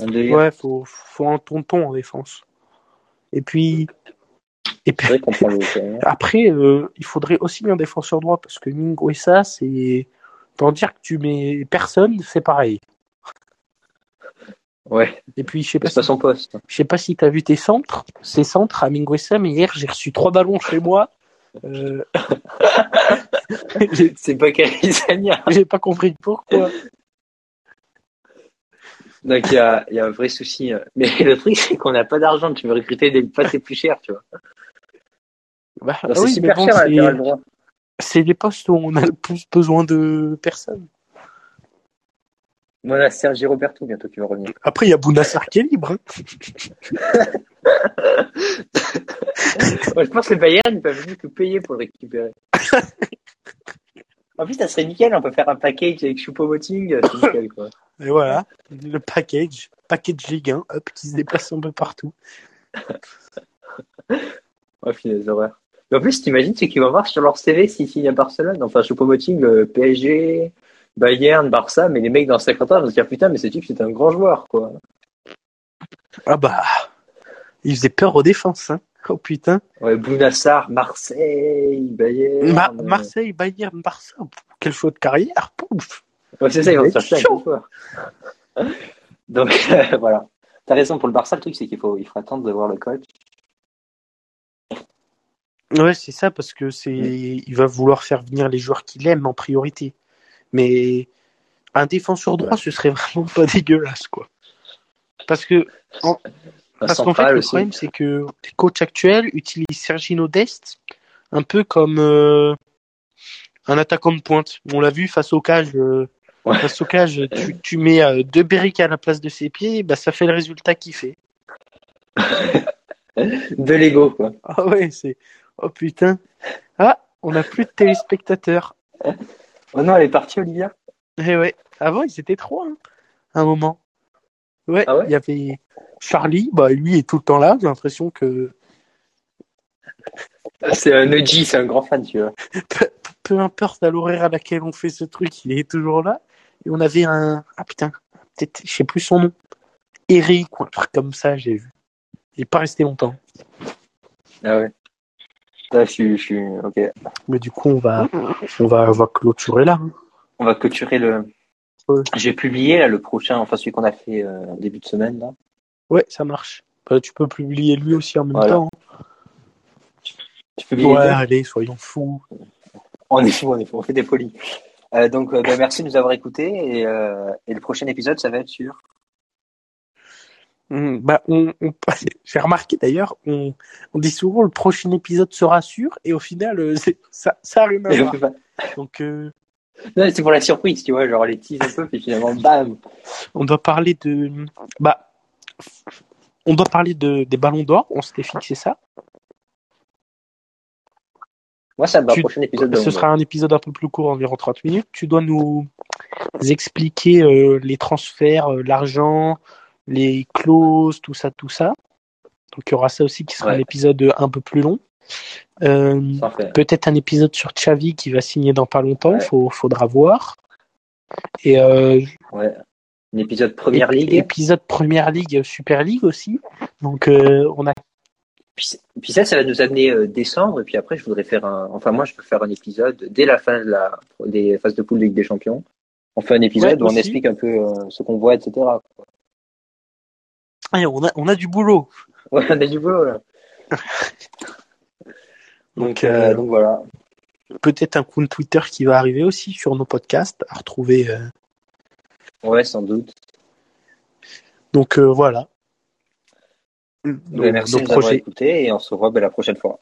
un De Ligt. Ouais, faut, faut un tonton en défense. Et puis, et puis après, euh, il faudrait aussi un défenseur droit parce que Minguesa, c'est. Pour dire que tu mets personne, c'est pareil. Ouais, Et puis, je sais pas c'est pas si son poste. Je sais pas si tu as vu tes centres, ces centres à Minguesa, mais hier j'ai reçu trois ballons chez moi. Euh... C'est pas Carisania. j'ai pas compris pourquoi. Donc il y a, il y a un vrai souci. euh. Mais le truc, c'est qu'on n'a pas d'argent. Tu veux recruter des passes plus cher, tu vois. Bah, ah c'est oui, mais super bon, cher à c'est- latéral droit. c'est les postes où on a le plus besoin de personnes. Voilà, Sergi Roberto, bientôt qui va revenir. Après, il y a Bounassar qui est libre. hein. Ouais, je pense que le Bayern, ils peuvent que payer pour le récupérer. en plus, ça serait nickel. On peut faire un package avec Choupo-Moting. C'est nickel, quoi. Et voilà, le package, package Ligue 1, hop, qui se déplace un peu partout. Oh, finesse horreur. Mais en plus, t'imagines ce qu'ils vont voir sur leur CV s'ils signent à Barcelone. Enfin, Choupo-Moting, euh, PSG, Bayern, Barça, mais les mecs dans 50 ans vont se dire putain, mais ce type, c'est un grand joueur, quoi. Ah bah, il faisait peur aux défenses. Hein. Oh putain. Ouais, Bounassar, Marseille, Bayern. Ma- Marseille, Bayern, Barça, quel choix de carrière. pouf. Ouais, c'est ça, ils vont se chaud. joueur. Donc, euh, voilà. T'as raison pour le Barça, le truc, c'est qu'il faut, il faut attendre de voir le coach. Ouais, c'est ça, parce que c'est, il va vouloir faire venir les joueurs qu'il aime en priorité. Mais un défenseur droit, ce serait vraiment pas dégueulasse, quoi. Parce que, en- Parce qu'en fait, le problème, c'est que les coachs actuels utilisent Sergino Dest un peu comme euh, un attaquant de pointe. On l'a vu face au cage. Euh, face au cage, tu, tu mets euh, deux briques à la place de ses pieds, bah, ça fait le résultat qu'il fait. de l'ego, quoi. Ah ouais, c'est. Oh putain. Ah, on n'a plus de téléspectateurs. Oh non, elle est partie, Olivia. Eh ouais. Avant, ils étaient trois, hein, à un moment. Ouais, Ah ouais il y avait Charlie, bah lui est tout le temps là, j'ai l'impression que C'est un OG, c'est un grand fan, tu vois. peu, peu importe à l'horaire à laquelle on fait ce truc, il est toujours là. Et on avait un ah putain, peut-être je sais plus son nom. Eric ou un truc comme ça, j'ai vu. Il est pas resté longtemps. Ah ouais. Là, je suis, je suis, ok. Mais du coup, on va on va, on va clôturer là. hein. On va clôturer le. Ouais. J'ai publié là le prochain, enfin celui qu'on a fait euh, début de semaine là. Ouais, ça marche. Bah, tu peux publier lui aussi en même Voilà. temps. Tu hein. publies Ouais, les deux allez, soyons fous. On est fou, on est fou, on fait des folies. Euh, donc, euh, bah, merci de nous avoir écoutés et, euh, et le prochain épisode, ça va être sur. Hmm, Bah, on, on- j'ai remarqué d'ailleurs, on, on dit souvent le prochain épisode sera sûr, et au final, euh, ça, ça a rien à voir. Donc, euh, Non, c'est pour la surprise, tu vois, genre les tease un peu, puis finalement, bam. on doit parler de, bah, on doit parler de des ballons d'or. On s'était fixé ça. Moi, ça me va, Tu- prochain épisode de Ce sera un épisode un peu plus court, environ 30 minutes. Tu dois nous expliquer euh, les transferts, euh, l'argent, les clauses, tout ça, tout ça. Donc, il y aura ça aussi qui sera Ouais. un épisode un peu plus long. Euh. Peut-être un épisode sur Xavi qui va signer dans pas longtemps. Ouais. Faut, faudra voir. Et euh, Ouais. Un épisode Première Ligue. Épisode Première Ligue, Super League aussi. Donc, euh, on a Puis, puis ça, ça va nous amener euh, décembre. Et puis après, je voudrais faire un. Enfin, moi, je peux faire un épisode dès la fin de la des phases de poule de Ligue des Champions. On fait un épisode Ouais, où on explique un peu euh, ce qu'on voit, etc. On a, on a du boulot. Ouais, on a du boulot là. Donc, Donc, euh, euh, donc voilà. peut-être un compte Twitter qui va arriver aussi sur nos podcasts à retrouver. euh. Ouais, sans doute. Donc euh, voilà. Ouais, merci de nous avoir écoutés et on se revoit ben, la prochaine fois.